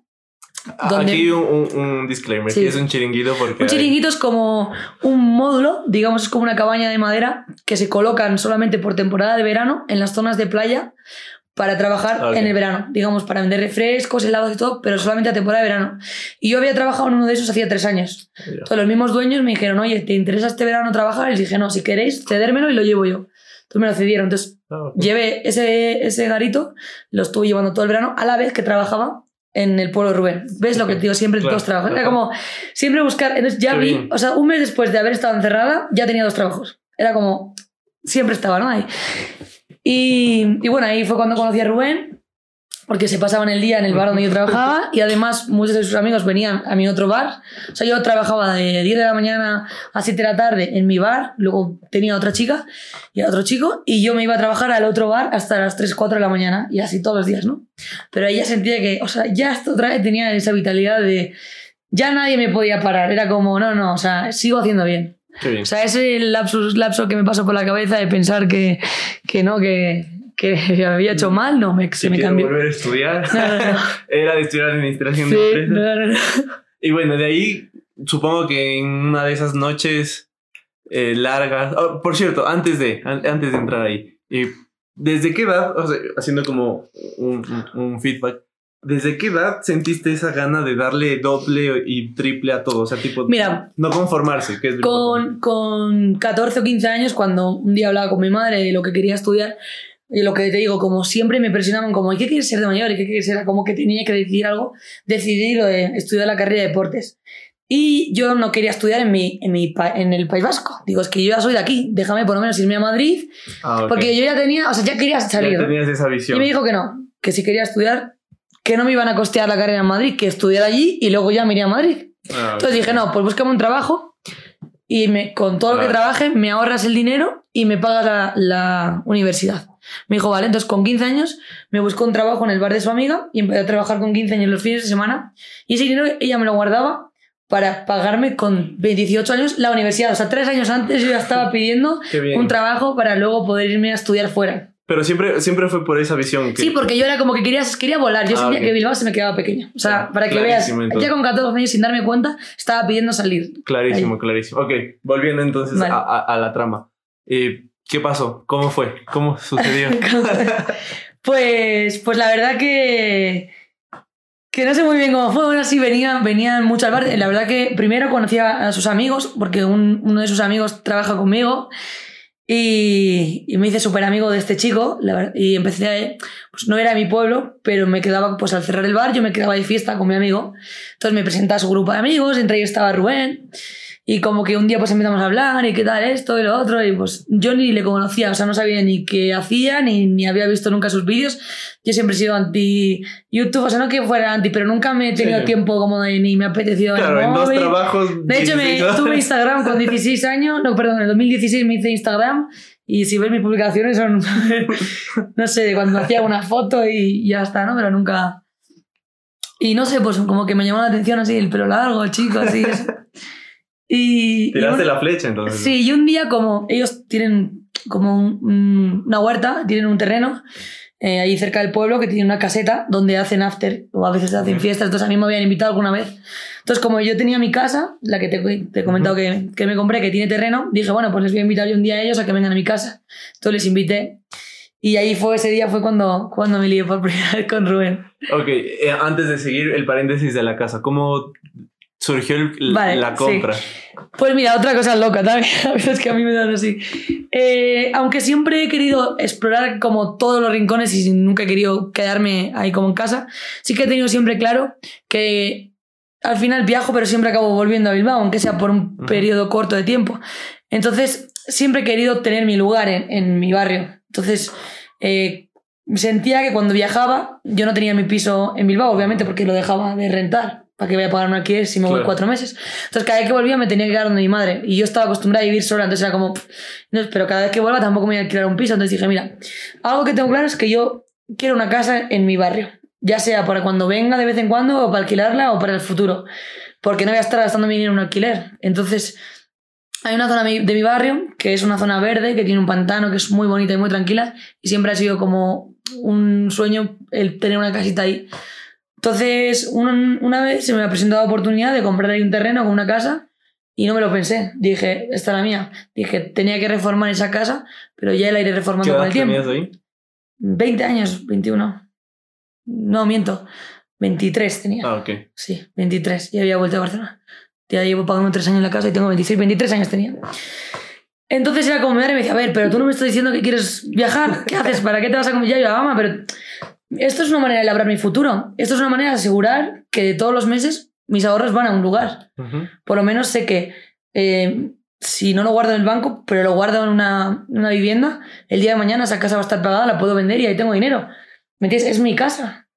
[SPEAKER 1] Ah,
[SPEAKER 2] donde-
[SPEAKER 1] Aquí un, un- disclaimer,
[SPEAKER 2] Sí.
[SPEAKER 1] que es un chiringuito porque...
[SPEAKER 2] Un chiringuito es como un módulo, digamos, es como una cabaña de madera que se colocan solamente por temporada de verano en las zonas de playa para trabajar
[SPEAKER 1] Ah, ok.
[SPEAKER 2] en el verano, digamos, para vender refrescos, helados y todo, pero solamente a temporada de verano. Y yo había trabajado en uno de esos hacía tres años.
[SPEAKER 1] Ya.
[SPEAKER 2] Entonces los mismos dueños me dijeron, oye, ¿te interesa este verano trabajar? Y les dije, no, si queréis, cedérmelo y lo llevo yo. Entonces me lo cedieron. Entonces
[SPEAKER 1] Ah, ok.
[SPEAKER 2] llevé ese, ese garito, lo estuve llevando todo el verano, a la vez que trabajaba en el pueblo de Rubén. ¿Ves lo que digo? Siempre
[SPEAKER 1] Claro,
[SPEAKER 2] dos trabajos. Era como siempre buscar. Entonces ya
[SPEAKER 1] Qué
[SPEAKER 2] vi,
[SPEAKER 1] bien.
[SPEAKER 2] o sea, un mes después de haber estado encerrada, ya tenía dos trabajos. Era como, siempre estaba, ¿no? Ahí. Y, y bueno, ahí fue cuando conocí a Rubén, porque se pasaban el día en el bar donde yo trabajaba y además muchos de sus amigos venían a mi otro bar. O sea, yo trabajaba de 10 de la mañana a 7 de la tarde en mi bar, luego tenía otra chica y a otro chico y yo me iba a trabajar al otro bar hasta las 3, 4 de la mañana y así todos los días, ¿no? Pero ella sentía que, o sea, ya esto otra vez tenía esa vitalidad de ya nadie me podía parar, era como, no, no, o sea, sigo haciendo bien.
[SPEAKER 1] Bien.
[SPEAKER 2] O sea, ese lapsus, lapso que me pasó por la cabeza de pensar que, que no, que, que había hecho mal, no, me, se me cambió.
[SPEAKER 1] volver a estudiar.
[SPEAKER 2] No, no.
[SPEAKER 1] Era de estudiar administración
[SPEAKER 2] Sí,
[SPEAKER 1] de empresas. Y bueno, de ahí supongo que en una de esas noches eh, largas. oh, por cierto, antes de, an- antes de entrar ahí, eh, ¿desde qué edad, o sea, haciendo como un, un- un feedback, ¿desde qué edad sentiste esa gana de darle doble y triple a todo? O sea, tipo,
[SPEAKER 2] Mira,
[SPEAKER 1] no conformarse, que es
[SPEAKER 2] Con, con 14 o 15 años, cuando un día hablaba con mi madre de lo que quería estudiar, y lo que te digo, como siempre me presionaban como, ¿y qué quieres ser de mayor? ¿Y qué quieres ser? Como que tenía que decidir algo, decidí lo de estudiar la carrera de deportes. Y yo no quería estudiar en, mi, en, mi, en el País Vasco. Digo, es que yo ya soy de aquí, déjame por lo menos irme a Madrid,
[SPEAKER 1] Ah, ok.
[SPEAKER 2] porque yo ya tenía, o sea, ya quería
[SPEAKER 1] Ya
[SPEAKER 2] salir. ¿no?
[SPEAKER 1] tenías esa
[SPEAKER 2] Y
[SPEAKER 1] visión.
[SPEAKER 2] me dijo que no, que si quería estudiar, que no me iban a costear la carrera en Madrid, que estudiara allí y luego ya me iría a Madrid.
[SPEAKER 1] Ah.
[SPEAKER 2] Entonces dije, no, pues búscame un trabajo y me, con todo lo que trabaje me ahorras el dinero y me pagas la, la universidad. Me dijo, vale, entonces con 15 años me buscó un trabajo en el bar de su amiga y empecé a trabajar con 15 años los fines de semana y ese dinero ella me lo guardaba para pagarme con 18 años la universidad. O sea, tres años antes yo ya estaba pidiendo un trabajo para luego poder irme a estudiar fuera.
[SPEAKER 1] Pero siempre, siempre fue por esa visión. Que,
[SPEAKER 2] Sí, porque yo era como que quería, quería volar. Yo
[SPEAKER 1] Ah,
[SPEAKER 2] sentía
[SPEAKER 1] ok.
[SPEAKER 2] que Bilbao se me quedaba pequeña. O sea, para que veas, ya con 14 años sin darme cuenta, estaba pidiendo salir.
[SPEAKER 1] Clarísimo, clarísimo. Ok, volviendo entonces
[SPEAKER 2] Vale.
[SPEAKER 1] a, a- a la trama. Eh, ¿Qué pasó? ¿Cómo fue? ¿Cómo sucedió?
[SPEAKER 2] Pues, pues la verdad que, que no sé muy bien cómo fue. Bueno, sí, venían, venían mucho al bar. La verdad que primero conocí a, sus amigos, porque un- uno de sus amigos trabaja conmigo. Y, y me hice súper amigo de este chico. y empecé a. Pues no era mi pueblo, pero me quedaba, pues al cerrar el bar, yo me quedaba de fiesta con mi amigo. Entonces me presentaba a su grupo de amigos, entre ellos estaba Rubén. Y como que un día pues empezamos a hablar y qué tal esto y lo otro. Y pues yo ni le conocía, o sea, no sabía ni qué hacía, ni, ni había visto nunca sus vídeos. Yo siempre he sido anti YouTube, o sea, no que fuera anti, pero nunca me he tenido
[SPEAKER 1] Sí.
[SPEAKER 2] tiempo como de ni me ha apetecido
[SPEAKER 1] Claro, en dos trabajos.
[SPEAKER 2] De hecho, me
[SPEAKER 1] 16 horas.
[SPEAKER 2] tuve Instagram con 16 años, no, perdón, en el 2016 me hice Instagram y si ves mis publicaciones son, no sé, cuando hacía una foto y ya está, ¿no? Pero nunca... Y no sé, pues como que me llamó la atención así el pelo largo, chico, así. eso. Y, y
[SPEAKER 1] Tiraste
[SPEAKER 2] un-
[SPEAKER 1] la flecha entonces.
[SPEAKER 2] Sí, y un día como ellos tienen como un- un- una huerta, tienen un terreno eh, ahí cerca del pueblo que tiene una caseta donde hacen after o a veces hacen fiestas, entonces a mí me habían invitado alguna vez. Entonces como yo tenía mi casa, la que te, te he comentado que, que me compré, que tiene terreno, dije, bueno, pues les voy a invitar yo un día a ellos a que vengan a mi casa. Entonces les invité. Y ahí fue, ese día fue cuando, cuando me lié por primera vez con Rubén.
[SPEAKER 1] Ok, eh, antes de seguir el paréntesis de la casa, ¿cómo surgió el-
[SPEAKER 2] Vale,
[SPEAKER 1] la
[SPEAKER 2] sí.
[SPEAKER 1] compra?
[SPEAKER 2] Pues mira, otra cosa loca también, a veces que a mí me dan así. Eh, aunque siempre he querido explorar como todos los rincones y nunca he querido quedarme ahí como en casa, sí que he tenido siempre claro que al final viajo, pero siempre acabo volviendo a Bilbao, aunque sea por un periodo corto de tiempo. Entonces, siempre he querido tener mi lugar en, en mi barrio. Entonces, eh, sentía que cuando viajaba, yo no tenía mi piso en Bilbao, obviamente, porque lo dejaba de rentar. ¿Para que voy a pagar un alquiler si me voy
[SPEAKER 1] Claro.
[SPEAKER 2] cuatro meses? Entonces, cada vez que volvía me tenía que quedar donde mi madre. Y yo estaba acostumbrada a vivir sola, entonces era como... no, pero cada vez que vuelva tampoco me voy a alquilar un piso. Entonces dije, mira, algo que tengo claro es que yo quiero una casa en mi barrio. Ya sea para cuando venga de vez en cuando, o para alquilarla, o para el futuro. Porque no voy a estar gastando mi dinero en un alquiler. Entonces, hay una zona de mi barrio que es una zona verde, que tiene un pantano, que es muy bonita y muy tranquila. Y siempre ha sido como un sueño el tener una casita ahí. Entonces, un- una vez se me ha presentado la oportunidad de comprar ahí un terreno con una casa y no me lo pensé. Dije, esta es la mía. Dije, tenía que reformar esa casa, pero ya la iré
[SPEAKER 1] ¿Qué
[SPEAKER 2] reformando con el tiempo.
[SPEAKER 1] ahí?
[SPEAKER 2] 20 años, 21. No, miento. 23 tenía.
[SPEAKER 1] Ah, ok.
[SPEAKER 2] Sí, 23. Ya había vuelto a Barcelona. Ya llevo pagando 3 años en la casa y tengo 26, 23 años tenía. Entonces era como mi madre me decía, a ver, pero tú no me estás diciendo que quieres viajar. ¿Qué haces? ¿Para qué te vas a comer? Ya yo, mamá, pero esto es una manera de labrar mi futuro. Esto es una manera de asegurar que de todos los meses mis ahorros van a un lugar. Por lo menos sé que eh, si no lo guardo en el banco, pero lo guardo en una, una vivienda, el día de mañana esa casa va a estar pagada, la puedo vender y ahí tengo dinero. ¿Me entiendes? Es mi casa.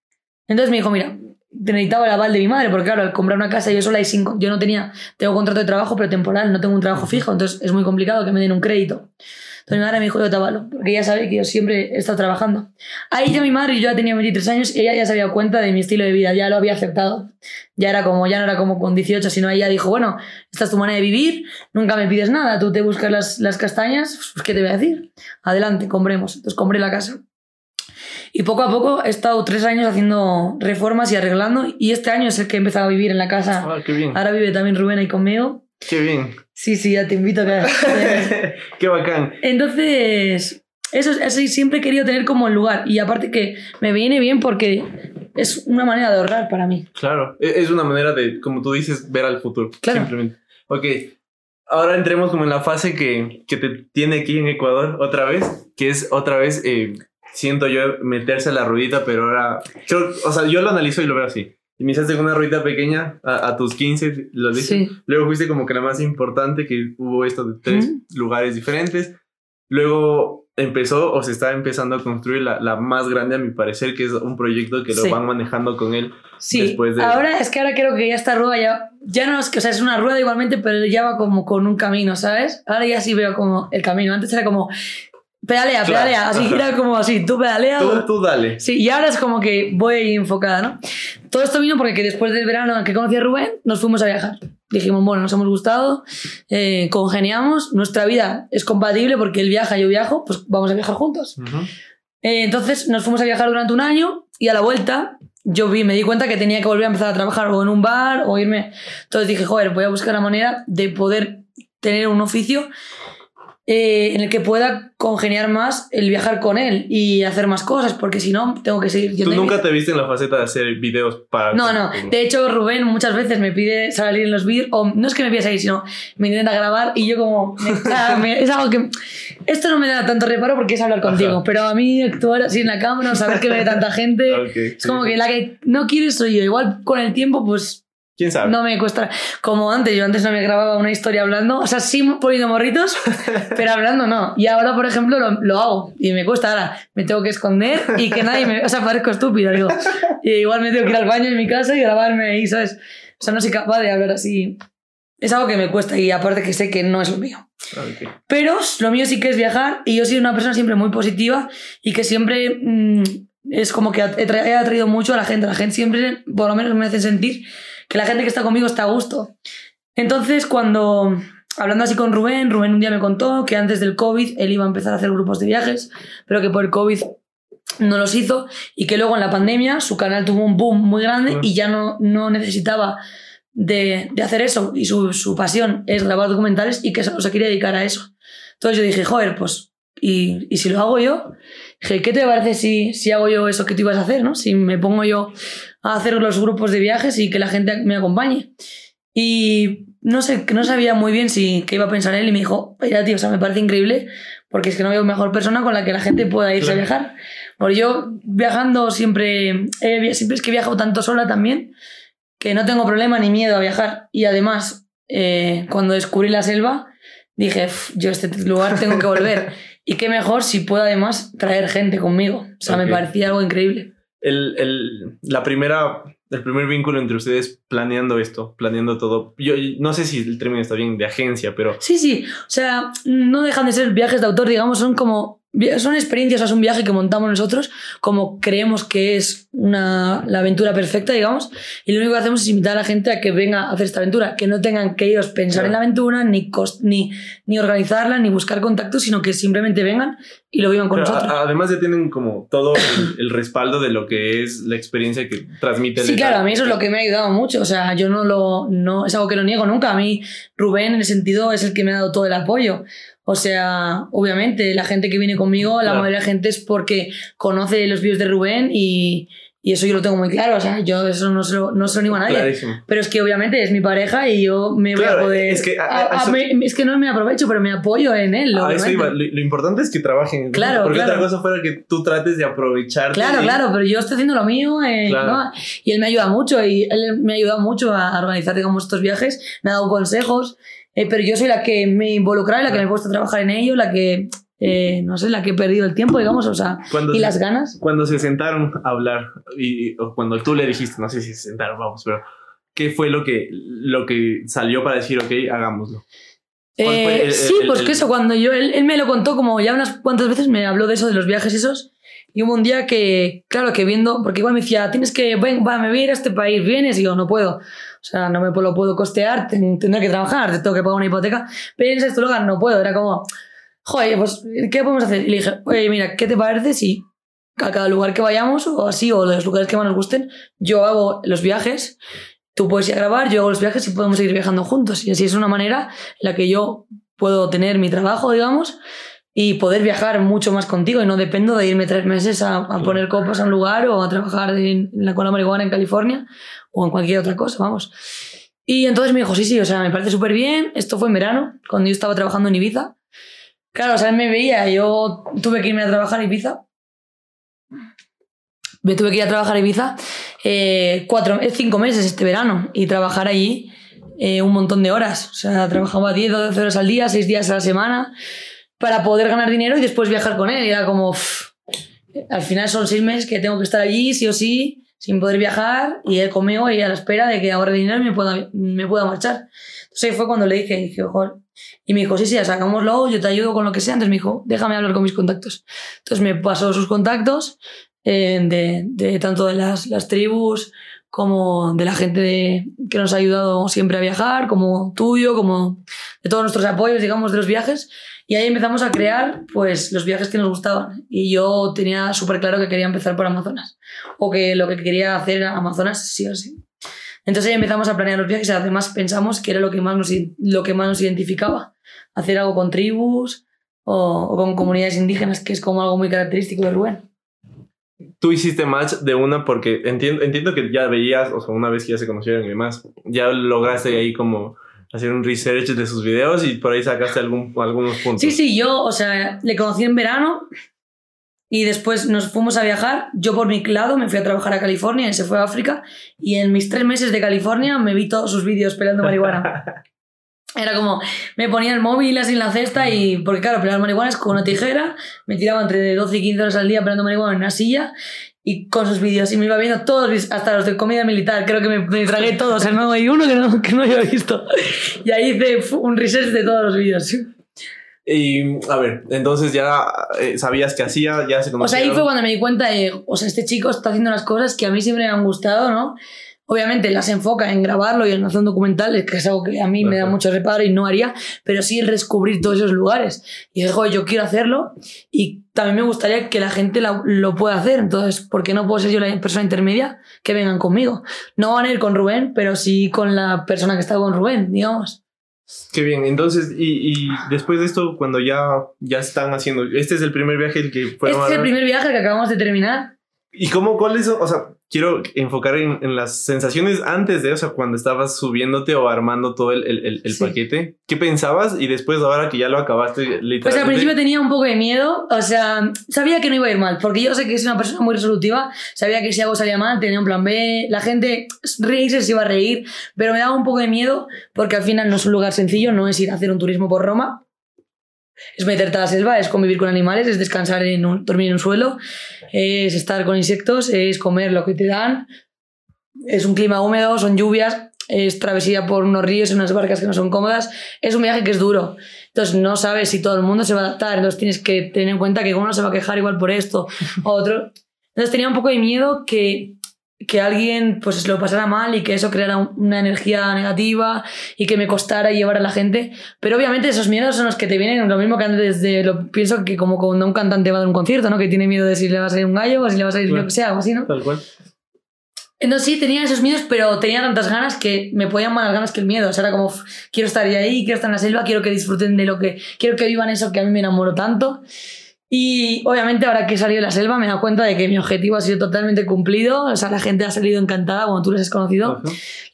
[SPEAKER 2] Entonces me dijo, mira, necesitaba el aval de mi madre, porque claro, al comprar una casa yo sola y sin, yo no tenía, tengo contrato de trabajo, pero temporal, no tengo un trabajo fijo, entonces es muy complicado que me den un crédito. Entonces mi madre me dijo, yo te avalo, porque ella sabe que yo siempre he estado trabajando. Ahí ya mi madre, yo ya tenía 23 años, ella ya se había dado cuenta de mi estilo de vida, ya lo había aceptado. Ya era como, ya no era como con 18, sino ella dijo, bueno, esta es tu manera de vivir, nunca me pides nada, tú te buscas las, las castañas, pues ¿qué te voy a decir? Adelante, compremos. Entonces compré la casa. Y poco a poco he estado tres años haciendo reformas y arreglando, y este año es el que he empezado a vivir en la casa.
[SPEAKER 1] Ah.
[SPEAKER 2] Ahora vive también Rubén ahí conmigo.
[SPEAKER 1] Qué bien.
[SPEAKER 2] Sí, sí, ya te invito a que...
[SPEAKER 1] qué bacán.
[SPEAKER 2] Entonces, eso, eso siempre he querido tener como el lugar. Y aparte que me viene bien porque es una manera de ahorrar para mí.
[SPEAKER 1] Claro. E- Es una manera de, como tú dices, ver al futuro.
[SPEAKER 2] Claro.
[SPEAKER 1] Simplemente. Ok. Ahora entremos como en la fase que, que te tiene aquí en Ecuador otra vez, que es otra vez, eh, siento yo, meterse a la ruedita, pero ahora, yo, o sea, yo lo analizo y lo veo así. Iniciaste con una ruedita pequeña a, a tus 15, lo dices.
[SPEAKER 2] Sí.
[SPEAKER 1] Luego fuiste como que la más importante, que hubo esto de tres
[SPEAKER 2] Ujú.
[SPEAKER 1] lugares diferentes. Luego empezó o se está empezando a construir la, la más grande, a mi parecer, que es un proyecto que lo
[SPEAKER 2] Sí.
[SPEAKER 1] van manejando con él.
[SPEAKER 2] Sí,
[SPEAKER 1] Después de-
[SPEAKER 2] ahora es que ahora creo que ya esta rueda ya, ya no es que, o sea, es una rueda igualmente, pero ya va como con un camino, ¿sabes? Ahora ya sí veo como el camino. Antes era como pedalea,
[SPEAKER 1] Claro.
[SPEAKER 2] pedalea, así era como así, tú pedalea.
[SPEAKER 1] Tú, tú dale.
[SPEAKER 2] Sí, y ahora es como que voy enfocada, ¿no? Todo esto vino porque que después del verano que conocí a Rubén, nos fuimos a viajar. Dijimos, bueno, nos hemos gustado, eh, congeniamos, nuestra vida es compatible porque él viaja, yo viajo, pues vamos a viajar juntos.
[SPEAKER 1] Ujú.
[SPEAKER 2] Eh, entonces nos fuimos a viajar durante un año y a la vuelta yo vi, me di cuenta que tenía que volver a empezar a trabajar o en un bar o irme. Entonces dije, joder, voy a buscar la manera de poder tener un oficio eh, en el que pueda congeniar más el viajar con él y hacer más cosas, porque si no, tengo que seguir
[SPEAKER 1] Tú nunca te viste en la faceta de hacer videos para...
[SPEAKER 2] no, no. De hecho, Rubén muchas veces me pide salir en los vídeos, o no es que me pida salir, sino me intenta grabar y yo como... me- me- es algo que... Esto no me da tanto reparo porque es hablar contigo,
[SPEAKER 1] Ajá.
[SPEAKER 2] pero a mí actuar así en la cámara, saber que ve tanta gente, es
[SPEAKER 1] sí,
[SPEAKER 2] como
[SPEAKER 1] sí.
[SPEAKER 2] que la que no quieres soy yo. Igual con el tiempo, pues
[SPEAKER 1] ¿Quién sabe?
[SPEAKER 2] No me cuesta. Como antes, yo antes no me grababa una historia hablando, o sea, sí poniendo morritos, pero hablando no. Y ahora, por ejemplo, lo, lo, hago y me cuesta. Ahora me tengo que esconder y que nadie me. O sea, parezco estúpido, digo. Y igual me tengo que ir al baño en mi casa y grabarme ahí, ¿sabes? O sea, no soy capaz de hablar así. Es algo que me cuesta y aparte que sé que no es lo mío.
[SPEAKER 1] Okay.
[SPEAKER 2] Pero lo mío sí que es viajar y yo soy una persona siempre muy positiva y que siempre mmm, es como que he atraído mucho a la gente. La gente siempre, por lo menos, me hace sentir que la gente que está conmigo está a gusto. Entonces, cuando, hablando así con Rubén, Rubén un día me contó que antes del COVID él iba a empezar a hacer grupos de viajes, pero que por el COVID no los hizo y que luego en la pandemia su canal tuvo un boom muy grande y ya no, no necesitaba de, de hacer eso y su, su, pasión es grabar documentales y que se, se quiere dedicar a eso. Entonces yo dije, joder, pues, ¿y, y si lo hago yo? Dije, ¿qué te parece si, si hago yo eso que tú ibas a hacer? ¿no? Si me pongo yo a hacer los grupos de viajes y que la gente me acompañe. Y no sé, no sabía muy bien si qué iba a pensar él y me dijo, mira, tío, o sea, me parece increíble porque es que no veo mejor persona con la que la gente pueda irse claro. a viajar. Porque yo viajando siempre, eh, siempre es que he viajado tanto sola también que no tengo problema ni miedo a viajar. Y además, eh, cuando descubrí la selva, dije, yo a este lugar tengo que volver. y qué mejor si puedo además traer gente conmigo. O sea, okay. me parecía algo increíble.
[SPEAKER 1] El, el, la primera, el primer vínculo entre ustedes planeando esto, planeando todo. Yo no sé si el término está bien de agencia, pero...
[SPEAKER 2] Sí, sí. O sea, no dejan de ser viajes de autor, digamos, son como son experiencias, es un viaje que montamos nosotros como creemos que es una, la aventura perfecta, digamos, y lo único que hacemos es invitar a la gente a que venga a hacer esta aventura, que no tengan que ellos pensar claro. en la aventura, ni, cost, ni, ni organizarla, ni buscar contactos, sino que simplemente vengan y lo vivan con
[SPEAKER 1] Pero
[SPEAKER 2] nosotros.
[SPEAKER 1] A, además ya tienen como todo el, el, respaldo de lo que es la experiencia que transmite.
[SPEAKER 2] Sí, claro, a mí eso es lo que me ha ayudado mucho, o sea, yo no lo, no, es algo que no niego nunca, a mí Rubén en ese sentido es el que me ha dado todo el apoyo. O sea, obviamente, la gente que viene conmigo, la claro. mayoría de la gente es porque conoce los vídeos de Rubén y, y, eso yo lo tengo muy claro. O sea, yo eso no se lo, no se lo animo a nadie.
[SPEAKER 1] Clarísimo.
[SPEAKER 2] Pero es que obviamente es mi pareja y yo me claro, voy a poder.
[SPEAKER 1] Es que, a,
[SPEAKER 2] a, eso... me, es que no me aprovecho, pero me apoyo en él.
[SPEAKER 1] A eso iba. Lo, lo, importante es que trabajen.
[SPEAKER 2] Claro.
[SPEAKER 1] Porque
[SPEAKER 2] claro.
[SPEAKER 1] otra cosa fuera que tú trates de aprovechar.
[SPEAKER 2] Claro, claro, pero yo estoy haciendo lo mío. Eh. ¿no? Y él me ayuda mucho y él me ha ayudado mucho a organizar, digamos, estos viajes. Me ha dado consejos. Eh, pero yo soy la que me he involucrado, la que me he puesto a trabajar en ello, la que, eh, no sé, la que he perdido el tiempo, digamos, o sea,
[SPEAKER 1] cuando
[SPEAKER 2] y
[SPEAKER 1] se,
[SPEAKER 2] las ganas.
[SPEAKER 1] Cuando se sentaron a hablar, y, o cuando tú le dijiste, no sé si se sentaron, vamos, pero ¿qué fue lo que, lo que salió para decir, ok, hagámoslo?
[SPEAKER 2] Eh, el, sí, el, pues que eso, cuando yo, él, él, me lo contó como ya unas cuantas veces, me habló de eso, de los viajes esos, y hubo un día que, claro, que viendo, porque igual me decía, tienes que, ven, va, me voy a ir a este país, vienes, y yo, no puedo. O sea, no me lo puedo costear, tendré que trabajar, tengo que pagar una hipoteca. Pero en este lugar no puedo. Era como, joder, pues, ¿qué podemos hacer? Y le dije, oye, mira, ¿qué te parece si a cada lugar que vayamos, o así, o los lugares que más nos gusten, yo hago los viajes, tú puedes ir a grabar, yo hago los viajes y podemos seguir viajando juntos. Y así es una manera en la que yo puedo tener mi trabajo, digamos, y poder viajar mucho más contigo y no dependo de irme tres meses a, a poner copas a un lugar o a trabajar en, en la cola marihuana en California o en cualquier otra cosa, vamos. Y entonces me dijo, sí, sí, o sea, me parece súper bien. Esto fue en verano, cuando yo estaba trabajando en Ibiza. Claro, o sea, él me veía, yo tuve que irme a trabajar a Ibiza. Me tuve que ir a trabajar a Ibiza eh, cuatro, cinco meses este verano y trabajar allí eh, un montón de horas. O sea, trabajaba 10 o 12 horas al día, 6 días a la semana para poder ganar dinero y después viajar con él. Y era como, al final son seis meses que tengo que estar allí, sí o sí, sin poder viajar, y él conmigo y a la espera de que ahorre dinero y me pueda, me pueda marchar. Entonces fue cuando le dije, dije, ojo, y me dijo, sí, sí, sacámoslo, yo te ayudo con lo que sea. Entonces me dijo, déjame hablar con mis contactos. Entonces me pasó sus contactos eh, de, de, tanto de las, las tribus como de la gente que nos ha ayudado siempre a viajar, como tuyo, como de todos nuestros apoyos, digamos, de los viajes. Y ahí empezamos a crear pues los viajes que nos gustaban. Y yo tenía súper claro que quería empezar por Amazonas. O que lo que quería hacer era Amazonas sí o sí. Entonces ahí empezamos a planear los viajes y además pensamos que era lo que más nos, lo que más nos identificaba. Hacer algo con tribus o, o con comunidades indígenas, que es como algo muy característico de Rubén.
[SPEAKER 1] Tú hiciste match de una porque entiendo, entiendo que ya veías, o sea, una vez que ya se conocieron y demás, ya lograste ahí como hacer un research de sus videos y por ahí sacaste algún, algunos puntos.
[SPEAKER 2] Sí, sí, yo, o sea, le conocí en verano Y después nos fuimos a viajar. Yo por mi lado me fui a trabajar a California, él se fue a África. Y en mis tres meses de California me vi todos sus vídeos pelando marihuana. Era como, me ponía el móvil así en la cesta y, porque claro, pelar marihuana es con una tijera, me tiraba entre 12 y 15 horas al día pelando marihuana en una silla y con sus vídeos y me iba viendo todos, hasta los de comida militar, creo que me, me tragué todos, o sea, no hay uno que no, que no había visto. Y ahí hice un research de todos los vídeos.
[SPEAKER 1] Y a ver, entonces ya eh, sabías que hacía, ya se conocía.
[SPEAKER 2] O sea, ahí fue cuando me di cuenta de, o sea, este chico está haciendo las cosas que a mí siempre me han gustado, ¿no? Obviamente las enfoca en grabarlo y en hacer un documental, que es algo que a mí me da mucho reparo y no haría, pero sí el descubrir todos esos lugares. Y dije, joder, yo quiero hacerlo y también me gustaría que la gente lo pueda hacer. Entonces, ¿por qué no puedo ser yo la persona intermedia? Que vengan conmigo. No van a ir con Rubén, pero sí con la persona que está con Rubén, digamos.
[SPEAKER 1] Qué bien, entonces, y, y, después de esto, cuando ya, ya están haciendo, este es el primer viaje el que
[SPEAKER 2] fue... Este es el primer viaje que acabamos de terminar.
[SPEAKER 1] ¿Y cómo, cuál es, o sea, quiero enfocar en, en, las sensaciones antes de, o sea, cuando estabas subiéndote o armando todo el, el, el paquete. ¿Qué pensabas? Y después, ahora que ya lo acabaste, literalmente.
[SPEAKER 2] Pues al principio tenía un poco de miedo, o sea, sabía que no iba a ir mal, porque yo sé que es una persona muy resolutiva, sabía que si algo salía mal tenía un plan B, la gente reírse se iba a reír, pero me daba un poco de miedo porque al final no es un lugar sencillo, no es ir a hacer un turismo por Roma, es meterte a la selva, es convivir con animales, es descansar en un, dormir en un suelo, es estar con insectos, es comer lo que te dan, es un clima húmedo, son lluvias, es travesía por unos ríos en unas barcas que no son cómodas, es un viaje que es duro. Entonces no sabes si todo el mundo se va a adaptar, entonces tienes que tener en cuenta que uno se va a quejar igual por esto otro. Entonces tenía un poco de miedo que que alguien pues lo pasara mal y que eso creara una energía negativa y que me costara llevar a la gente. Pero obviamente esos miedos son los que te vienen, lo mismo que antes de, lo pienso que como cuando un cantante va a dar un concierto, ¿no? Que tiene miedo de si le va a salir un gallo o si le va a salir lo que sea, algo así, ¿no?
[SPEAKER 1] Tal cual.
[SPEAKER 2] Entonces sí, tenía esos miedos, pero tenía tantas ganas que me podían más ganas que el miedo. O sea, era como, quiero estar ahí, quiero estar en la selva, quiero que disfruten de lo que, quiero que vivan eso que a mí me enamoro tanto. Y obviamente ahora que he salido de la selva me he dado cuenta de que mi objetivo ha sido totalmente cumplido. O sea, la gente ha salido encantada, cuando tú les has conocido.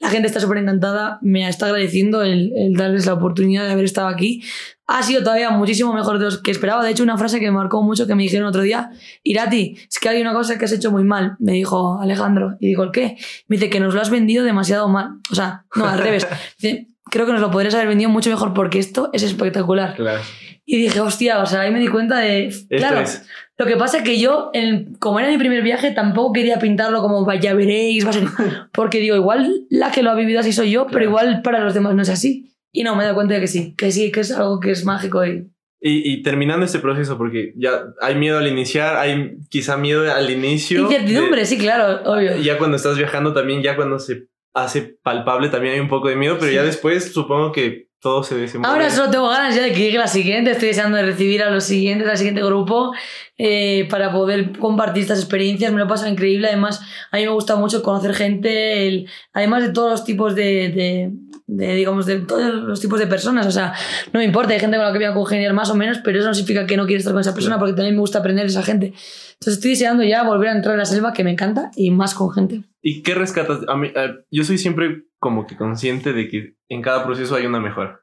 [SPEAKER 2] La gente está súper encantada, me está agradeciendo el, el, darles la oportunidad de haber estado aquí. Ha sido todavía muchísimo mejor de lo que esperaba. De hecho, una frase que me marcó mucho que me dijeron otro día, Irati, es que hay una cosa que has hecho muy mal, me dijo Alejandro. Y digo, ¿el qué? Me dice que nos lo has vendido demasiado mal. O sea, no, al revés. Dice, creo que nos lo podrías haber vendido mucho mejor porque esto es espectacular.
[SPEAKER 1] Claro.
[SPEAKER 2] Y dije, hostia, o sea, ahí me di cuenta de. Claro,
[SPEAKER 1] es.
[SPEAKER 2] lo que pasa es que yo, en, como era mi primer viaje, tampoco quería pintarlo como ya veréis, va a ser. Porque digo, igual la que lo ha vivido así soy yo, pero igual para los demás no es así. Y no, me he dado cuenta de que sí, que sí, que es algo que es mágico y.
[SPEAKER 1] Y, y terminando este proceso, porque ya hay miedo al iniciar, hay quizá miedo al inicio.
[SPEAKER 2] Incertidumbre, sí, claro, obvio.
[SPEAKER 1] Ya cuando estás viajando también, ya cuando se hace palpable también hay un poco de miedo, pero sí. ya después supongo que todo se desenvuelve.
[SPEAKER 2] Ahora solo tengo ganas ya de que llegue la siguiente, estoy deseando de recibir a los siguientes, al siguiente grupo, eh, para poder compartir estas experiencias, me lo pasa increíble, además a mí me gusta mucho conocer gente, el, además de todos los tipos de, de, de, digamos, de todos los tipos de personas, o sea, no me importa, hay gente con la que voy a congeniar más o menos, pero eso no significa que no quiero estar con esa persona, porque también me gusta aprender de esa gente. Entonces estoy deseando ya volver a entrar en la selva, que me encanta, y más con gente.
[SPEAKER 1] ¿Y qué rescatas? A mí, a, yo soy siempre como que consciente de que en cada proceso hay una mejora.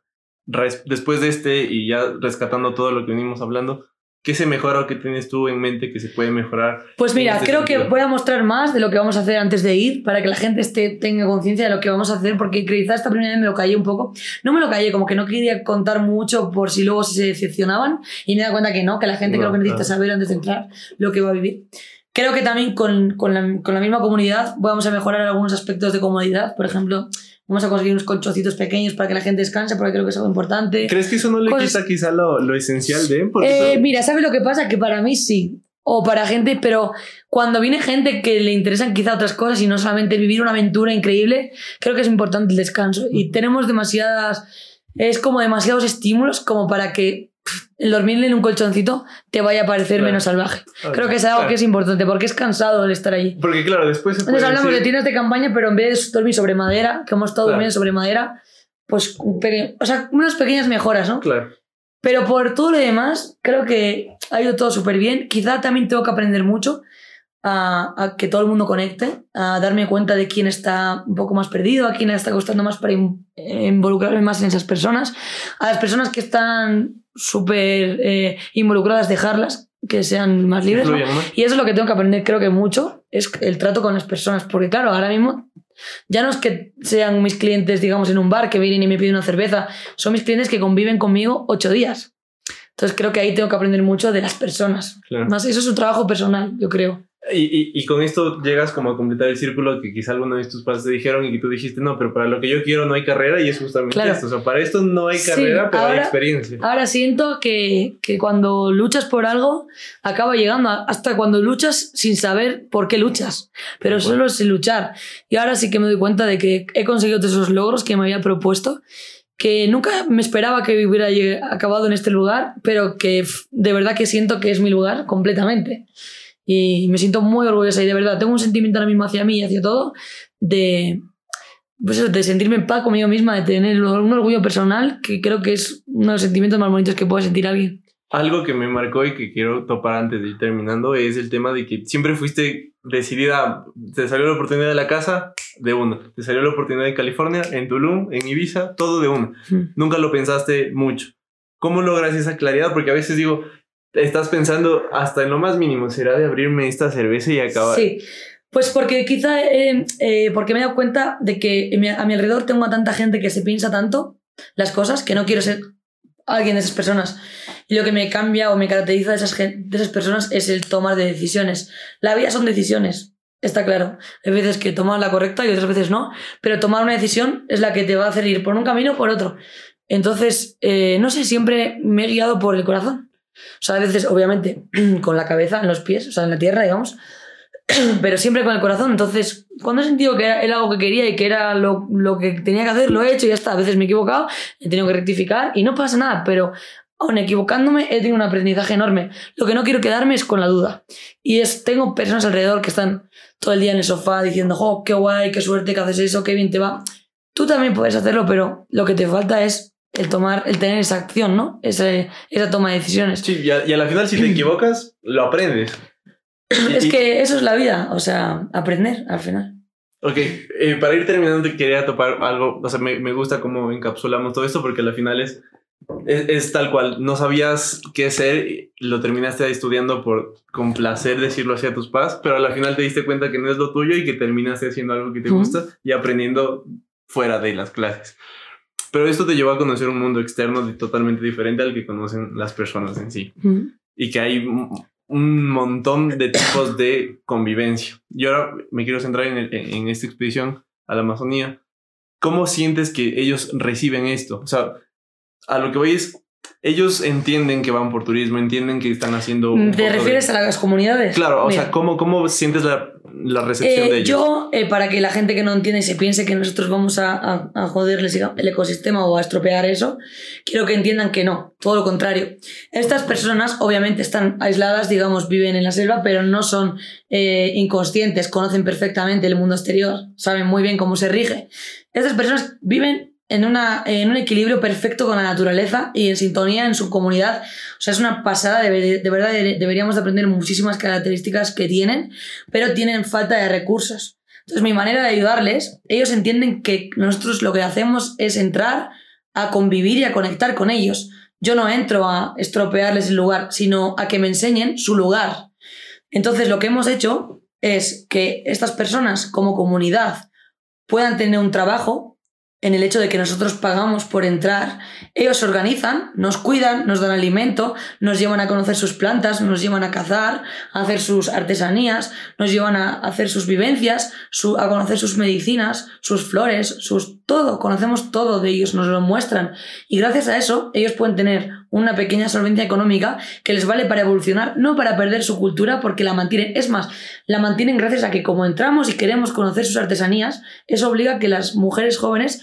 [SPEAKER 1] Res, después de este y ya rescatando todo lo que venimos hablando, ¿qué se mejora o qué tienes tú en mente que se puede mejorar?
[SPEAKER 2] Pues mira, este creo sentido? que voy a mostrar más de lo que vamos a hacer antes de ir para que la gente esté, tenga conciencia de lo que vamos a hacer, porque quizás esta primera vez me lo callé un poco. No me lo callé, como que no quería contar mucho por si luego se decepcionaban y me da cuenta que no, que la gente no, creo que necesita saber antes de entrar lo que va a vivir. Creo que también con, con, la, con la misma comunidad vamos a mejorar algunos aspectos de comodidad. Por ejemplo, vamos a conseguir unos colchoncitos pequeños para que la gente descanse, porque creo que es algo importante.
[SPEAKER 1] ¿Crees que eso no le Cosas... quita quizá lo, lo esencial de?
[SPEAKER 2] Eh, todo... Mira, ¿sabes lo que pasa? Que para mí sí. O para gente, pero cuando viene gente que le interesan quizá otras cosas y no solamente vivir una aventura increíble, creo que es importante el descanso. Y tenemos demasiadas. Es como demasiados estímulos como para que el dormir en un colchoncito te vaya a parecer claro. menos salvaje. Claro. Creo que es algo claro. que es importante porque es cansado el estar allí.
[SPEAKER 1] Porque claro, después se
[SPEAKER 2] Entonces hablamos decir... de tiendas de campaña, pero en vez de dormir sobre madera, que hemos estado durmiendo sobre madera, pues o sea, unas pequeñas mejoras, ¿no?
[SPEAKER 1] Claro.
[SPEAKER 2] Pero por todo lo demás, creo que ha ido todo súper bien. Quizá también tengo que aprender mucho a, a, que todo el mundo conecte, a darme cuenta de quién está un poco más perdido, a quién le está costando más para in, involucrarme más en esas personas, a las personas que están súper eh, involucradas, dejarlas, que sean más libres. Y eso es lo que tengo que aprender, creo que mucho, es el trato con las personas. Porque claro, ahora mismo ya no es que sean mis clientes, digamos, en un bar que vienen y me piden una cerveza, son mis clientes que conviven conmigo ocho días. Entonces creo que ahí tengo que aprender mucho de las personas.
[SPEAKER 1] Claro.
[SPEAKER 2] Más eso es un trabajo personal, yo creo.
[SPEAKER 1] Y, y, y con esto llegas como a completar el círculo que quizá alguno de tus padres te dijeron y que tú dijiste, no, pero para lo que yo quiero no hay carrera y es justamente
[SPEAKER 2] Claro.
[SPEAKER 1] esto. O sea, para esto no hay
[SPEAKER 2] Sí,
[SPEAKER 1] carrera, pero hay
[SPEAKER 2] ahora-
[SPEAKER 1] experiencia.
[SPEAKER 2] Ahora siento que, que cuando luchas por algo, acaba llegando a- hasta cuando luchas sin saber por qué luchas, pero
[SPEAKER 1] cual.
[SPEAKER 2] solo sin luchar. Y ahora sí que me doy cuenta de que he conseguido todos esos logros que me había propuesto, que nunca me esperaba que hubiera acabado en este lugar, pero que de verdad que siento que es mi lugar completamente. Y me siento muy orgullosa y de verdad tengo un sentimiento ahora mismo hacia mí y hacia todo de, pues eso, de sentirme en paz conmigo misma, de tener un orgullo personal, que creo que es uno de los sentimientos más bonitos que puede sentir alguien.
[SPEAKER 1] Algo que me marcó y que quiero topar antes de ir terminando es el tema de que siempre fuiste decidida. Te salió la oportunidad de la casa, de una. Te salió la oportunidad en California, en Tulum, en Ibiza, todo de una.
[SPEAKER 2] Mm.
[SPEAKER 1] Nunca lo pensaste mucho. ¿Cómo logras esa claridad? Porque a veces digo, estás pensando hasta en lo más mínimo, será de abrirme esta cerveza y acabar.
[SPEAKER 2] Sí, pues porque quizá, eh, eh, porque me he dado cuenta de que a mi alrededor tengo a tanta gente que se piensa tanto las cosas que no quiero ser alguien de esas personas. Y lo que me cambia o me caracteriza de esas, de esas personas es el tomar de decisiones. La vida son decisiones, está claro. Hay veces que tomas la correcta y otras veces no, pero tomar una decisión es la que te va a hacer ir por un camino o por otro. Entonces, eh, no sé, siempre me he guiado por el corazón. O sea, a veces, obviamente, con la cabeza en los pies, o sea, en la tierra, digamos, pero siempre con el corazón. Entonces, cuando he sentido que era, era algo que quería y que era lo, lo que tenía que hacer, lo he hecho y ya está. A veces me he equivocado, he tenido que rectificar y no pasa nada, pero aun equivocándome he tenido un aprendizaje enorme. Lo que no quiero quedarme es con la duda. Y es, tengo personas alrededor que están todo el día en el sofá diciendo, oh, qué guay, qué suerte que haces eso, qué bien te va. Tú también puedes hacerlo, pero lo que te falta es el tomar, el tener esa acción, ¿no? Ese- esa toma de decisiones.
[SPEAKER 1] Sí, y a, y a la final, si te equivocas, lo aprendes.
[SPEAKER 2] Es
[SPEAKER 1] y-
[SPEAKER 2] que eso es la vida, o sea, aprender al final.
[SPEAKER 1] Ok, eh, para ir terminando, te quería topar algo. O sea, me, me gusta cómo encapsulamos todo esto porque al final es, es, es tal cual. No sabías qué y lo terminaste estudiando por complacer decirlo hacia tus padres, pero al final te diste cuenta que no es lo tuyo y que terminaste haciendo algo que te gusta y aprendiendo fuera de las clases. Pero esto te llevó a conocer un mundo externo de- totalmente diferente al que conocen las personas en sí
[SPEAKER 2] Mm.
[SPEAKER 1] y que hay un montón de tipos de convivencia. Y ahora me quiero centrar en, el- en esta expedición a la Amazonía. ¿Cómo sientes que ellos reciben esto? O sea, a lo que voy es, ellos entienden que van por turismo, entienden que están haciendo...
[SPEAKER 2] ¿Te
[SPEAKER 1] de-
[SPEAKER 2] refieres a las comunidades?
[SPEAKER 1] Claro, o sea, ¿cómo, cómo sientes la, la recepción
[SPEAKER 2] eh,
[SPEAKER 1] de ellos?
[SPEAKER 2] Yo, eh, para que la gente que no entiende se piense que nosotros vamos a, a, a joderles digamos, el ecosistema o a estropear eso, quiero que entiendan que no, todo lo contrario. Estas personas obviamente están aisladas, digamos, viven en la selva, pero no son eh, inconscientes, conocen perfectamente el mundo exterior, saben muy bien cómo se rige. Estas personas viven en, una, en un equilibrio perfecto con la naturaleza y en sintonía en su comunidad. O sea, es una pasada, de, de verdad de- deberíamos de aprender muchísimas características que tienen, pero tienen falta de recursos. Entonces, mi manera de ayudarles, ellos entienden que nosotros lo que hacemos es entrar a convivir y a conectar con ellos. Yo no entro a estropearles el lugar, sino a que me enseñen su lugar. Entonces, lo que hemos hecho es que estas personas, como comunidad, puedan tener un trabajo en el hecho de que nosotros pagamos por entrar. Ellos se organizan, nos cuidan, nos dan alimento, nos llevan a conocer sus plantas, nos llevan a cazar, a hacer sus artesanías, nos llevan a hacer sus vivencias, a conocer sus medicinas, sus flores, sus todo. Conocemos todo de ellos, nos lo muestran. Y gracias a eso, ellos pueden tener una pequeña solvencia económica que les vale para evolucionar, no para perder su cultura, porque la mantienen. Es más, la mantienen gracias a que como entramos y queremos conocer sus artesanías, eso obliga a que las mujeres jóvenes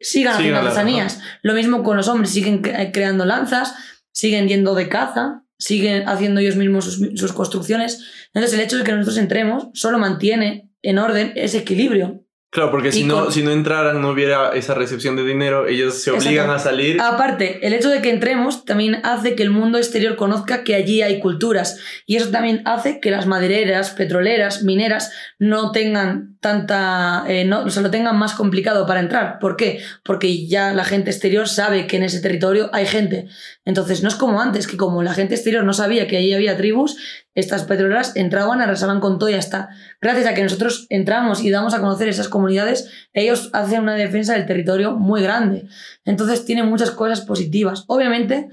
[SPEAKER 2] sigan haciendo artesanías. Lo mismo con los hombres, siguen cre- creando lanzas, siguen yendo de caza, siguen haciendo ellos mismos sus, sus construcciones. Entonces el hecho de que nosotros entremos solo mantiene en orden ese equilibrio.
[SPEAKER 1] Claro, porque si no,
[SPEAKER 2] con-
[SPEAKER 1] si no entraran, no hubiera esa recepción de dinero, ellos se obligan a salir.
[SPEAKER 2] Aparte, el hecho de que entremos también hace que el mundo exterior conozca que allí hay culturas. Y eso también hace que las madereras, petroleras, mineras no tengan tanta. eh, no, se lo tengan más complicado para entrar. ¿Por qué? Porque ya la gente exterior sabe que en ese territorio hay gente. Entonces, no es como antes, que como la gente exterior no sabía que allí había tribus, estas petroleras entraban, arrasaban con todo y ya está. Gracias a que nosotros entramos y damos a conocer esas comunidades, ellos hacen una defensa del territorio muy grande. Entonces tiene muchas cosas positivas. Obviamente,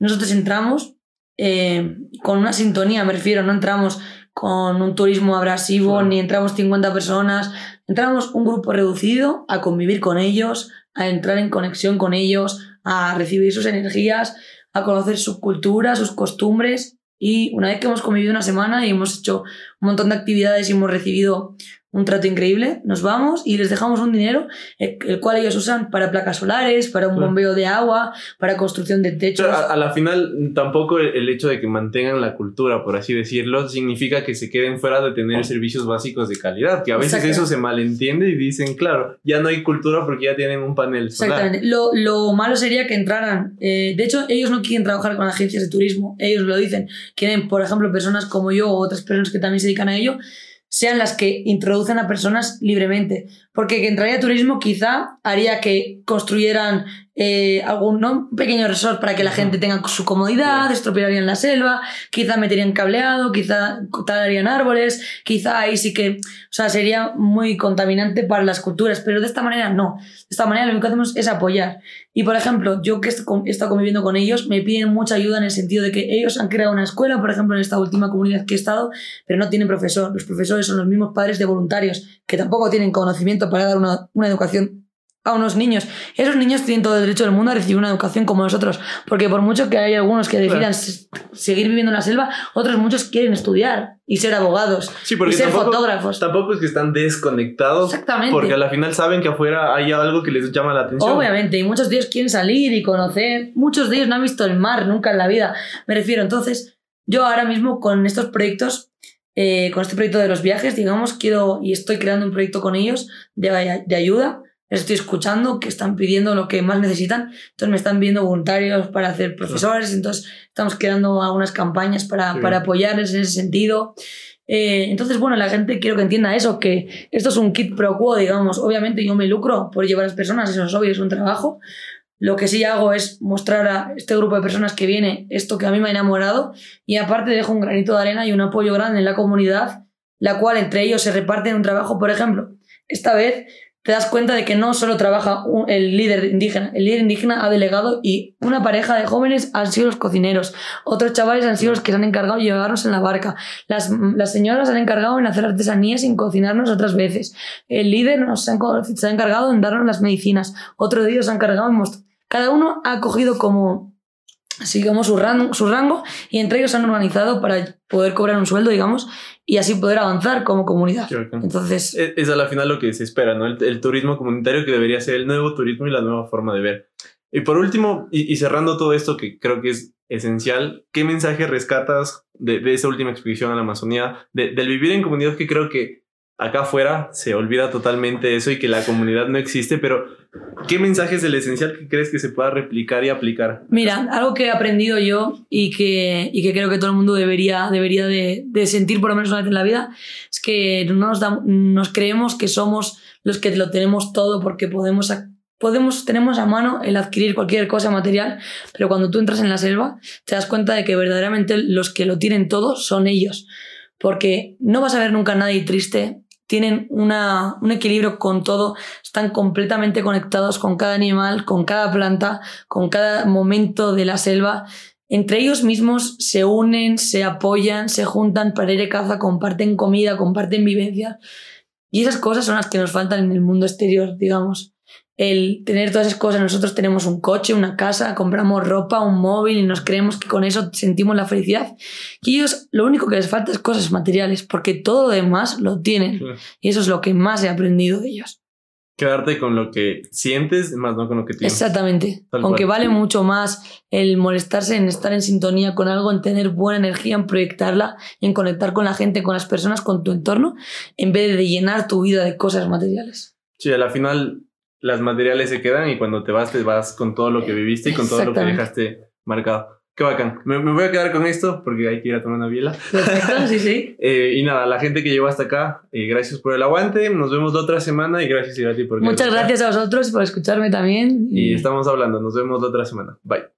[SPEAKER 2] nosotros entramos eh, con una sintonía, me refiero, no entramos con un turismo abrasivo,
[SPEAKER 1] Claro.
[SPEAKER 2] ni entramos 50 personas, entramos un grupo reducido a convivir con ellos, a entrar en conexión con ellos, a recibir sus energías, a conocer su cultura, sus costumbres. Y una vez que hemos convivido una semana y hemos hecho un montón de actividades y hemos recibido un trato increíble, nos vamos y les dejamos un dinero, el, el cual ellos usan para placas solares, para un
[SPEAKER 1] Claro.
[SPEAKER 2] bombeo de agua, para construcción de techos.
[SPEAKER 1] a, a la final, tampoco el, el hecho de que mantengan la cultura, por así decirlo, significa que se queden fuera de tener servicios básicos de calidad, que a veces eso se malentiende y dicen, claro, ya no hay cultura porque ya tienen un panel solar.
[SPEAKER 2] Exactamente. Lo, lo malo sería que entraran. eh, de hecho, ellos no quieren trabajar con agencias de turismo. Ellos lo dicen. Quieren, por ejemplo, personas como yo o otras personas que también se dedican a ello, sean las que introducen a personas libremente. Porque que entraría turismo quizá haría que construyeran eh, algún ¿no? pequeño resort para que la gente tenga su comodidad, estropearían la selva, quizá meterían cableado, quizá talarían árboles, quizá ahí sí que, o sea, sería muy contaminante para las culturas, pero de esta manera no. De esta manera lo que hacemos es apoyar. Y por ejemplo, yo que he estado conviviendo con ellos, me piden mucha ayuda en el sentido de que ellos han creado una escuela, por ejemplo, en esta última comunidad que he estado, pero no tienen profesor. Los profesores son los mismos padres de voluntarios, que tampoco tienen conocimiento para dar una, una educación a unos niños. Esos niños tienen todo el derecho del mundo a recibir una educación como nosotros, porque por mucho que hay algunos que decidan
[SPEAKER 1] Claro.
[SPEAKER 2] seguir viviendo en la selva, otros muchos quieren estudiar y ser abogados
[SPEAKER 1] Sí,
[SPEAKER 2] y ser
[SPEAKER 1] tampoco,
[SPEAKER 2] fotógrafos.
[SPEAKER 1] tampoco es que están desconectados,
[SPEAKER 2] Exactamente.
[SPEAKER 1] porque a la final saben que afuera hay algo que les llama la atención.
[SPEAKER 2] Obviamente, y muchos de ellos quieren salir y conocer. Muchos de ellos no han visto el mar nunca en la vida. Me refiero, entonces, yo ahora mismo con estos proyectos, eh, con este proyecto de los viajes, digamos, quiero y estoy creando un proyecto con ellos de, de ayuda. Les estoy escuchando que están pidiendo lo que más necesitan. Entonces me están viendo voluntarios para hacer profesores. Entonces estamos creando algunas campañas para, para apoyarles en ese sentido. Eh, entonces, bueno, la gente quiero que entienda eso, que esto es un kit pro quo, digamos. Obviamente yo me lucro por llevar a las personas, eso es obvio, es un trabajo. Lo que sí hago es mostrar a este grupo de personas que viene esto que a mí me ha enamorado y aparte dejo un granito de arena y un apoyo grande en la comunidad, la cual entre ellos se reparten un trabajo. Por ejemplo, esta vez te das cuenta de que no solo trabaja el líder indígena, el líder indígena ha delegado y una pareja de jóvenes han sido los cocineros, otros chavales han sido los que se han encargado de llevarnos en la barca, las, las señoras se han encargado en hacer artesanías sin cocinarnos otras veces, el líder nos se ha encargado en darnos las medicinas, otro de ellos se ha encargado en mostrar. Cada uno ha cogido como como su rango, su rango y entre ellos se han organizado para poder cobrar un sueldo, digamos, y así poder avanzar como comunidad. Entonces,
[SPEAKER 1] Es, es a la final lo que se espera, ¿no? El, el turismo comunitario que debería ser el nuevo turismo y la nueva forma de ver. Y por último, y, y cerrando todo esto que creo que es esencial, ¿qué mensaje rescatas de, de esa última expedición a la Amazonía, de- del vivir en comunidad que creo que acá afuera se olvida totalmente eso y que la comunidad no existe, pero ¿qué mensaje es el esencial que crees que se pueda replicar y aplicar?
[SPEAKER 2] Mira, algo que he aprendido yo y que, y que creo que todo el mundo debería, debería de, de sentir por lo menos una vez en la vida es que no nos, dam- nos creemos que somos los que lo tenemos todo porque podemos, podemos, tenemos a mano el adquirir cualquier cosa material, pero cuando tú entras en la selva te das cuenta de que verdaderamente los que lo tienen todo son ellos. Porque no vas a ver nunca a nadie triste, tienen una, un equilibrio con todo, están completamente conectados con cada animal, con cada planta, con cada momento de la selva. Entre ellos mismos se unen, se apoyan, se juntan para ir de caza, comparten comida, comparten vivencias. Y esas cosas son las que nos faltan en el mundo exterior, digamos. El tener todas esas cosas, nosotros tenemos un coche, una casa, compramos ropa, un móvil y nos creemos que con eso sentimos la felicidad. Y ellos lo único que les falta es cosas materiales, porque todo lo demás lo tienen. Y eso es lo que más he aprendido de ellos.
[SPEAKER 1] Quedarte con lo que sientes, más no con lo que tienes.
[SPEAKER 2] Exactamente.
[SPEAKER 1] Tal
[SPEAKER 2] Aunque
[SPEAKER 1] cual.
[SPEAKER 2] vale mucho más el molestarse en estar en sintonía con algo, en tener buena energía, en proyectarla, en conectar con la gente, con las personas, con tu entorno, en vez de llenar tu vida de cosas materiales.
[SPEAKER 1] Sí, a la final las materiales se quedan y cuando te vas, te vas con todo lo que viviste y con todo lo que dejaste marcado. Qué bacán. Me, me voy a quedar con esto porque hay que ir a tomar una biela.
[SPEAKER 2] Perfecto, sí, sí.
[SPEAKER 1] Eh, y nada, la gente que llegó hasta acá, eh, gracias por el aguante. Nos vemos la otra semana y gracias a ti por
[SPEAKER 2] Muchas gracias a vosotros por escucharme también.
[SPEAKER 1] Y estamos hablando. Nos vemos la otra semana. Bye.